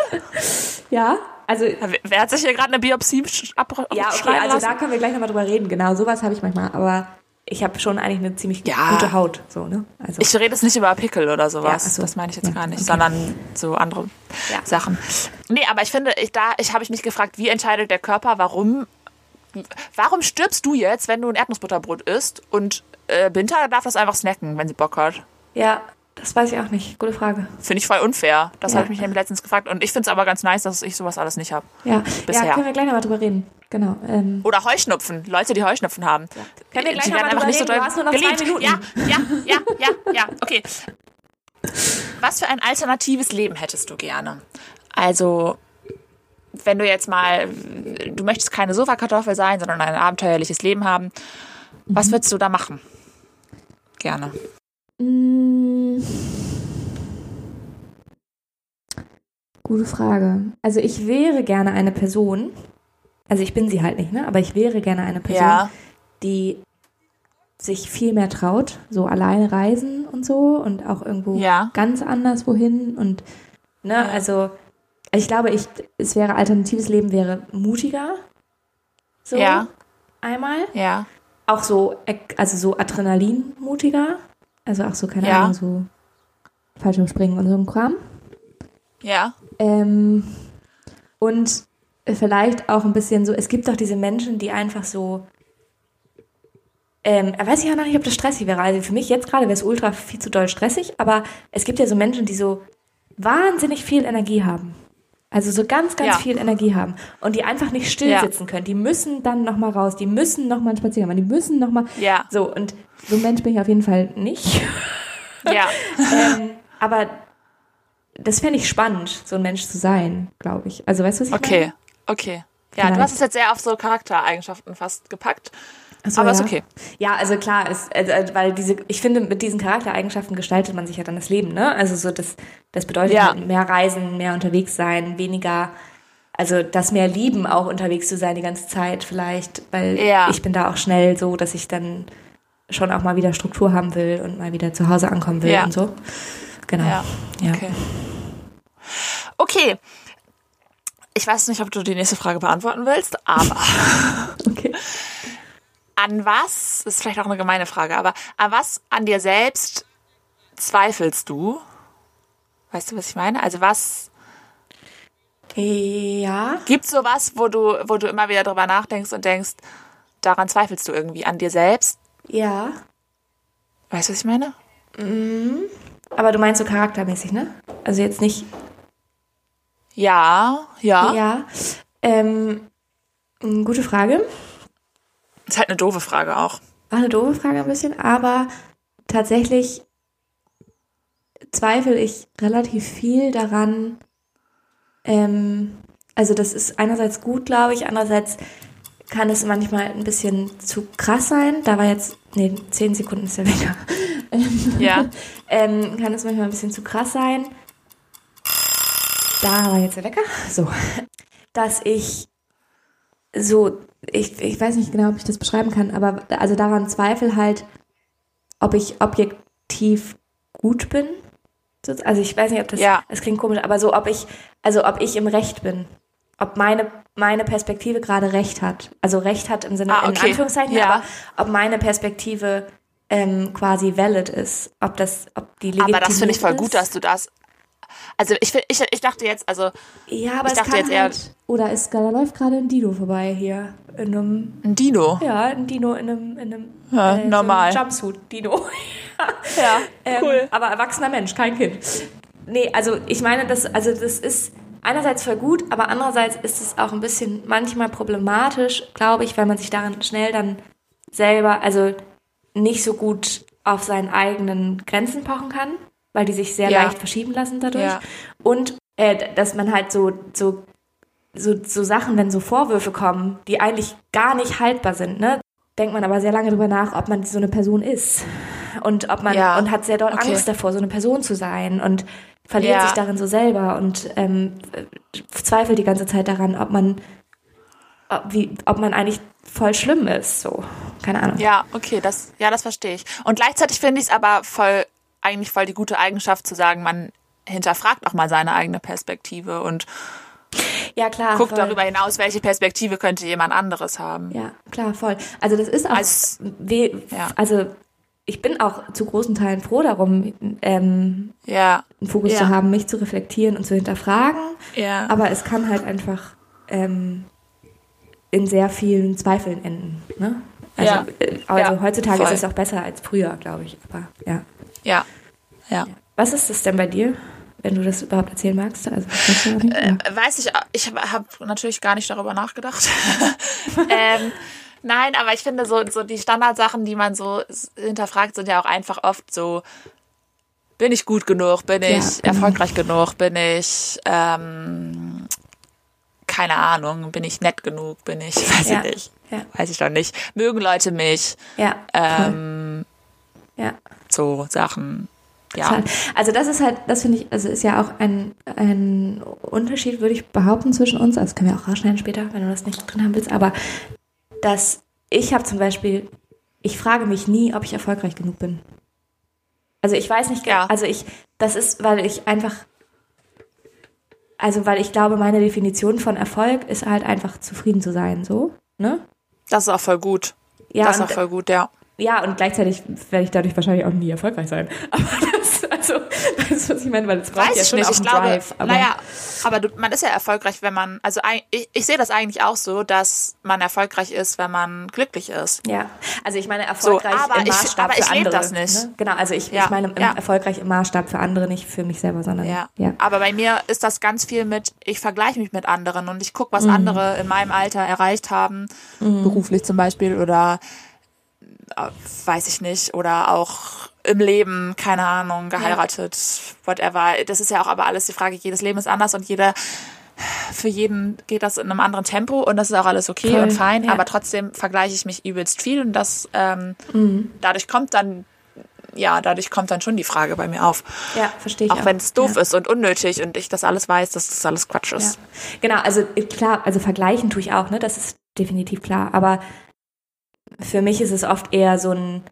ja, also Wer- hat sich hier gerade eine Biopsie ab Ja, okay, also lassen? da können wir gleich nochmal drüber reden. Genau, sowas habe ich manchmal, aber ich habe schon eigentlich eine ziemlich Ja. gute Haut. So, ne? Also, Ich rede jetzt nicht über Pickel oder sowas. Ja, so. Das meine ich jetzt Ja, gar nicht, okay. sondern so andere Ja. Sachen. Nee, aber ich finde, ich, da ich habe ich mich gefragt, wie entscheidet der Körper, warum warum stirbst du jetzt, wenn du ein Erdnussbutterbrot isst und äh, Binta darf das einfach snacken, wenn sie Bock hat? ja, das weiß ich auch nicht. Gute Frage. Finde ich voll unfair. Das Ja. habe ich mich nämlich letztens gefragt und ich finde es aber ganz nice, dass ich sowas alles nicht habe. Ja, Bisher. ja können wir gleich nochmal drüber reden. Genau. Ähm, Oder Heuschnupfen, Leute, die Heuschnupfen haben. Können wir gleich die noch werden einfach drüber nicht so doll Du hast nur noch zwei geliebt. Minuten. Ja, ja, ja, ja, ja, okay. Was für ein alternatives Leben hättest du gerne? Also, wenn du jetzt mal, du möchtest keine Sofakartoffel sein, sondern ein abenteuerliches Leben haben, was würdest du da machen? Gerne. Mh, gute Frage. Also ich wäre gerne eine Person, also ich bin sie halt nicht, ne? Aber ich wäre gerne eine Person, Ja. die sich viel mehr traut, so alleine reisen und so und auch irgendwo Ja. ganz anders wohin und ne, Ja. also ich glaube, ich es wäre alternatives Leben wäre mutiger. So Ja. einmal Ja. auch so also so Adrenalin mutiger, also auch so keine Ja. Ahnung so Fallschirmspringen und so ein Kram. Ja. Ähm, und vielleicht auch ein bisschen so, es gibt doch diese Menschen, die einfach so, ähm, weiß ich auch noch nicht, ob das stressig wäre. Also für mich jetzt gerade wäre es ultra viel zu doll stressig, aber es gibt ja so Menschen, die so wahnsinnig viel Energie haben. Also so ganz, ganz Ja. viel Energie haben und die einfach nicht still Ja. sitzen können. Die müssen dann nochmal raus, die müssen nochmal einen Spaziergang machen, die müssen nochmal. Ja. So, und so ein Mensch bin ich auf jeden Fall nicht. Ja. ähm, aber das fände ich spannend, so ein Mensch zu sein, glaube ich. Also weißt du, was ich Okay. meine? Okay. Ja, du Vielleicht. hast es jetzt sehr auf so Charaktereigenschaften fast gepackt. So, aber ja. ist okay. Ja, also klar, ist, also, äh, weil diese, ich finde, mit diesen Charaktereigenschaften gestaltet man sich ja dann das Leben, ne? Also so das, das bedeutet Ja. halt mehr Reisen, mehr unterwegs sein, weniger, also das mehr lieben, auch unterwegs zu sein die ganze Zeit vielleicht, weil Ja. ich bin da auch schnell so, dass ich dann schon auch mal wieder Struktur haben will und mal wieder zu Hause ankommen will und so. Genau. Ja. Ja. Okay. Okay. Ich weiß nicht, ob du die nächste Frage beantworten willst, aber Okay. An was, das ist vielleicht auch eine gemeine Frage, aber an was an dir selbst zweifelst du? Weißt du, was ich meine? Also was Ja. gibt sowas, wo du, wo du immer wieder drüber nachdenkst und denkst, daran zweifelst du irgendwie an dir selbst? Ja. Weißt du, was ich meine? Aber du meinst so charaktermäßig, ne? Also jetzt nicht Ja, ja. Ja, ähm, gute Frage. Ist halt eine doofe Frage auch. War eine doofe Frage ein bisschen, aber tatsächlich zweifle ich relativ viel daran. Ähm, also das ist einerseits gut, glaube ich, andererseits kann es manchmal ein bisschen zu krass sein. Da war jetzt, nee, zehn Sekunden ist ja. Ähm, Ja. ähm, kann es manchmal ein bisschen zu krass sein. Da war jetzt der Wecker. So. Dass ich so, ich, ich weiß nicht genau, ob ich das beschreiben kann, aber also daran zweifel halt, ob ich objektiv gut bin. So- Also ich weiß nicht, ob das, Ja. das klingt komisch, aber so, ob ich, also ob ich im Recht bin. Ob meine, meine Perspektive gerade Recht hat. Also Recht hat im Sinne, Ah, in okay. Anführungszeichen, Ja. aber ob meine Perspektive ähm, quasi valid ist. Ob das, ob die legitimiert Aber das finde ich voll gut, dass du das. Also ich, ich, ich dachte jetzt, also Ja, aber Ich es dachte kann jetzt eher- halt, oder ist, da läuft gerade ein Dino vorbei hier. In einem, ein Dino. ja, ein Dino in einem, in einem Ja, äh, normal. So einem Jumpsuit-Dino. Ja, Ähm, Aber erwachsener Mensch, kein Kind. Nee, also ich meine, das, also das ist einerseits voll gut, aber andererseits ist es auch ein bisschen manchmal problematisch, glaube ich, weil man sich daran schnell dann selber, also nicht so gut auf seinen eigenen Grenzen pochen kann, weil die sich sehr Ja. leicht verschieben lassen dadurch. Ja. Und äh, dass man halt so, so, so, so Sachen, wenn so Vorwürfe kommen, die eigentlich gar nicht haltbar sind, ne? denkt man aber sehr lange drüber nach, ob man so eine Person ist. Und ob man Ja. und hat sehr doll Okay. Angst davor, so eine Person zu sein und verliert sich darin so selber und ähm, äh, zweifelt die ganze Zeit daran, ob man ob, wie, ob man eigentlich voll schlimm ist. So, keine Ahnung. Ja, okay, das, ja, das verstehe ich. Und gleichzeitig finde ich es aber voll, eigentlich voll die gute Eigenschaft zu sagen, man hinterfragt auch mal seine eigene Perspektive und Ja, klar. guckt voll. darüber hinaus, welche Perspektive könnte jemand anderes haben. Ja, klar, voll. Also das ist auch, Als- ja. also ich bin auch zu großen Teilen froh darum, ähm, Ja, einen Fokus Ja. zu haben, mich zu reflektieren und zu hinterfragen. ja. Aber es kann halt einfach ähm, in sehr vielen Zweifeln enden. Ne? Also, Ja. äh, also heutzutage voll. ist es auch besser als früher, glaube ich. Aber ja. Ja, ja. Was ist das denn bei dir, wenn du das überhaupt erzählen magst? Also, noch Äh, weiß ich, ich habe natürlich gar nicht darüber nachgedacht. ähm, nein, aber ich finde so, so die Standardsachen, die man so hinterfragt, sind ja auch einfach oft so, bin ich gut genug, bin ich Ja, genau. erfolgreich genug, bin ich, ähm, keine Ahnung, bin ich nett genug, bin ich, weiß Ja, ich nicht, ja. weiß ich doch nicht, mögen Leute mich, ja, ähm, ja. so Sachen, ja. Also das ist halt, das finde ich, also ist ja auch ein, ein Unterschied, würde ich behaupten, zwischen uns. Also das können wir auch rausschneiden später, wenn du das nicht drin haben willst. Aber dass ich habe zum Beispiel, ich frage mich nie, ob ich erfolgreich genug bin. Also ich weiß nicht, Ja. also ich, das ist, weil ich einfach, also weil ich glaube, meine Definition von Erfolg ist halt einfach zufrieden zu sein, so, ne? Das ist auch voll gut. Ja, das ist auch voll gut, ja. Ja, und gleichzeitig werde ich dadurch wahrscheinlich auch nie erfolgreich sein. Aber das, Also, weißt du, was ich meine? Weil es braucht Weiß ja ich schon nicht. auch Ich glaube, Drive. Aber naja, aber du, man ist ja erfolgreich, wenn man, also ich, ich sehe das eigentlich auch so, dass man erfolgreich ist, wenn man glücklich ist. Ja, also ich meine erfolgreich aber im ich- Maßstab aber ich für lebe andere. das nicht. Ne? Genau, also ich, Ja, ich meine ja. erfolgreich im Maßstab für andere, nicht für mich selber, sondern Ja. ja. Aber bei mir ist das ganz viel mit, ich vergleiche mich mit anderen und ich gucke, Mhm. was andere in meinem Alter erreicht haben, beruflich zum Beispiel oder weiß ich nicht, oder auch im Leben, keine Ahnung, geheiratet, whatever. Das ist ja auch aber alles die Frage, jedes Leben ist anders und jeder für jeden geht das in einem anderen Tempo und das ist auch alles okay Voll, und fein, ja. aber trotzdem vergleiche ich mich übelst viel und das ähm, Mhm. dadurch kommt dann ja, dadurch kommt dann schon die Frage bei mir auf. Ja, verstehe ich Auch wenn es doof ja. ist und unnötig und ich das alles weiß, dass das alles Quatsch Ja. ist. Genau, also äh, klar, also vergleichen tue ich auch, ne? Das ist definitiv klar. Aber für mich ist es oft eher so ein,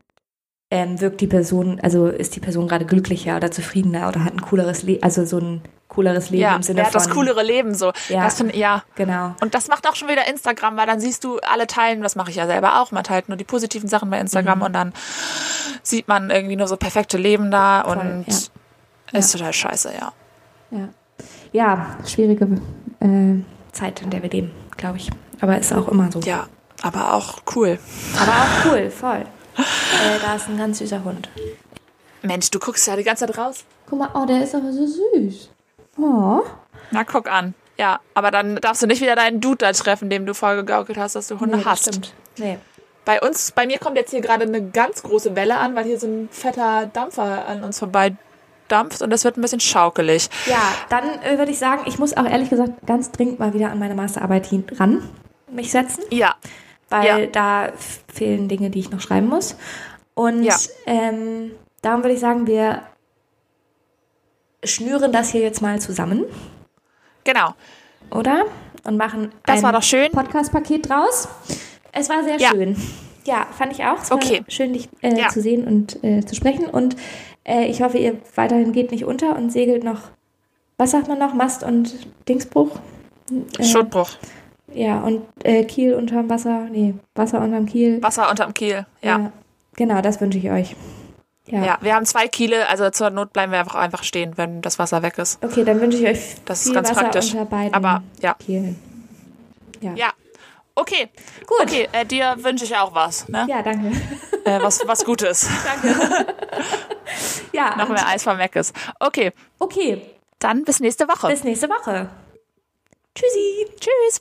ähm, wirkt die Person, also ist die Person gerade glücklicher oder zufriedener oder hat ein cooleres Leben, also so ein cooleres Leben Ja, im Sinne hat von. das coolere Leben so. Ja. Das find, ja. Genau. Und das macht auch schon wieder Instagram, weil dann siehst du alle teilen, das mache ich ja selber auch, man teilt nur die positiven Sachen bei Mhm. Instagram und dann sieht man irgendwie nur so perfekte Leben da Voll, und ja. ist total scheiße, ja. Ja, ja schwierige äh, Zeit, in der wir leben, glaube ich. Aber ist auch immer so. Ja, aber auch cool. Aber auch cool, voll. äh, da ist ein ganz süßer Hund. Mensch, du guckst ja die ganze Zeit raus. Guck mal, oh, der ist aber so süß. Oh. Na, guck an. Ja, aber dann darfst du nicht wieder deinen Dude da treffen, dem du vorgegaukelt hast, dass du Hunde Nee, das hast. Stimmt. Nee. Bei uns, bei mir kommt jetzt hier gerade eine ganz große Welle an, weil hier so ein fetter Dampfer an uns vorbei dampft und das wird ein bisschen schaukelig. Ja, dann äh, würde ich sagen, ich muss auch ehrlich gesagt ganz dringend mal wieder an meine Masterarbeit ran mich setzen, Ja, weil Ja. da fehlen Dinge, die ich noch schreiben muss. Und Ja. ähm, darum würde ich sagen, wir schnüren das hier jetzt mal zusammen, genau. oder? Und machen Das ein. Podcast-Paket draus. Es war sehr Ja. schön. Ja, fand ich auch. Es war Okay. schön, dich äh, Ja. zu sehen und äh, zu sprechen. Und äh, ich hoffe, ihr weiterhin geht nicht unter und segelt noch, was sagt man noch, Mast und Dingsbruch? Äh, Schuttbruch. Ja, und äh, Kiel unterm Wasser, nee, Wasser unterm Kiel. Wasser unterm Kiel. Ja. Genau, das wünsche ich euch. Ja. ja. wir haben zwei Kiele, also zur Not bleiben wir einfach, einfach stehen, wenn das Wasser weg ist. Okay, dann wünsche ich euch Das ist viel ganz Wasser praktisch. unter beiden Aber ja, Kielen. Ja. ja. Okay, Gut. okay, äh, dir wünsche ich auch was, ne? Ja, danke. Äh, was, was Gutes. Ja, Noch mehr Eis vom Meckes. Okay, okay, dann bis nächste Woche. bis nächste Woche. Tschüssi. Tschüss.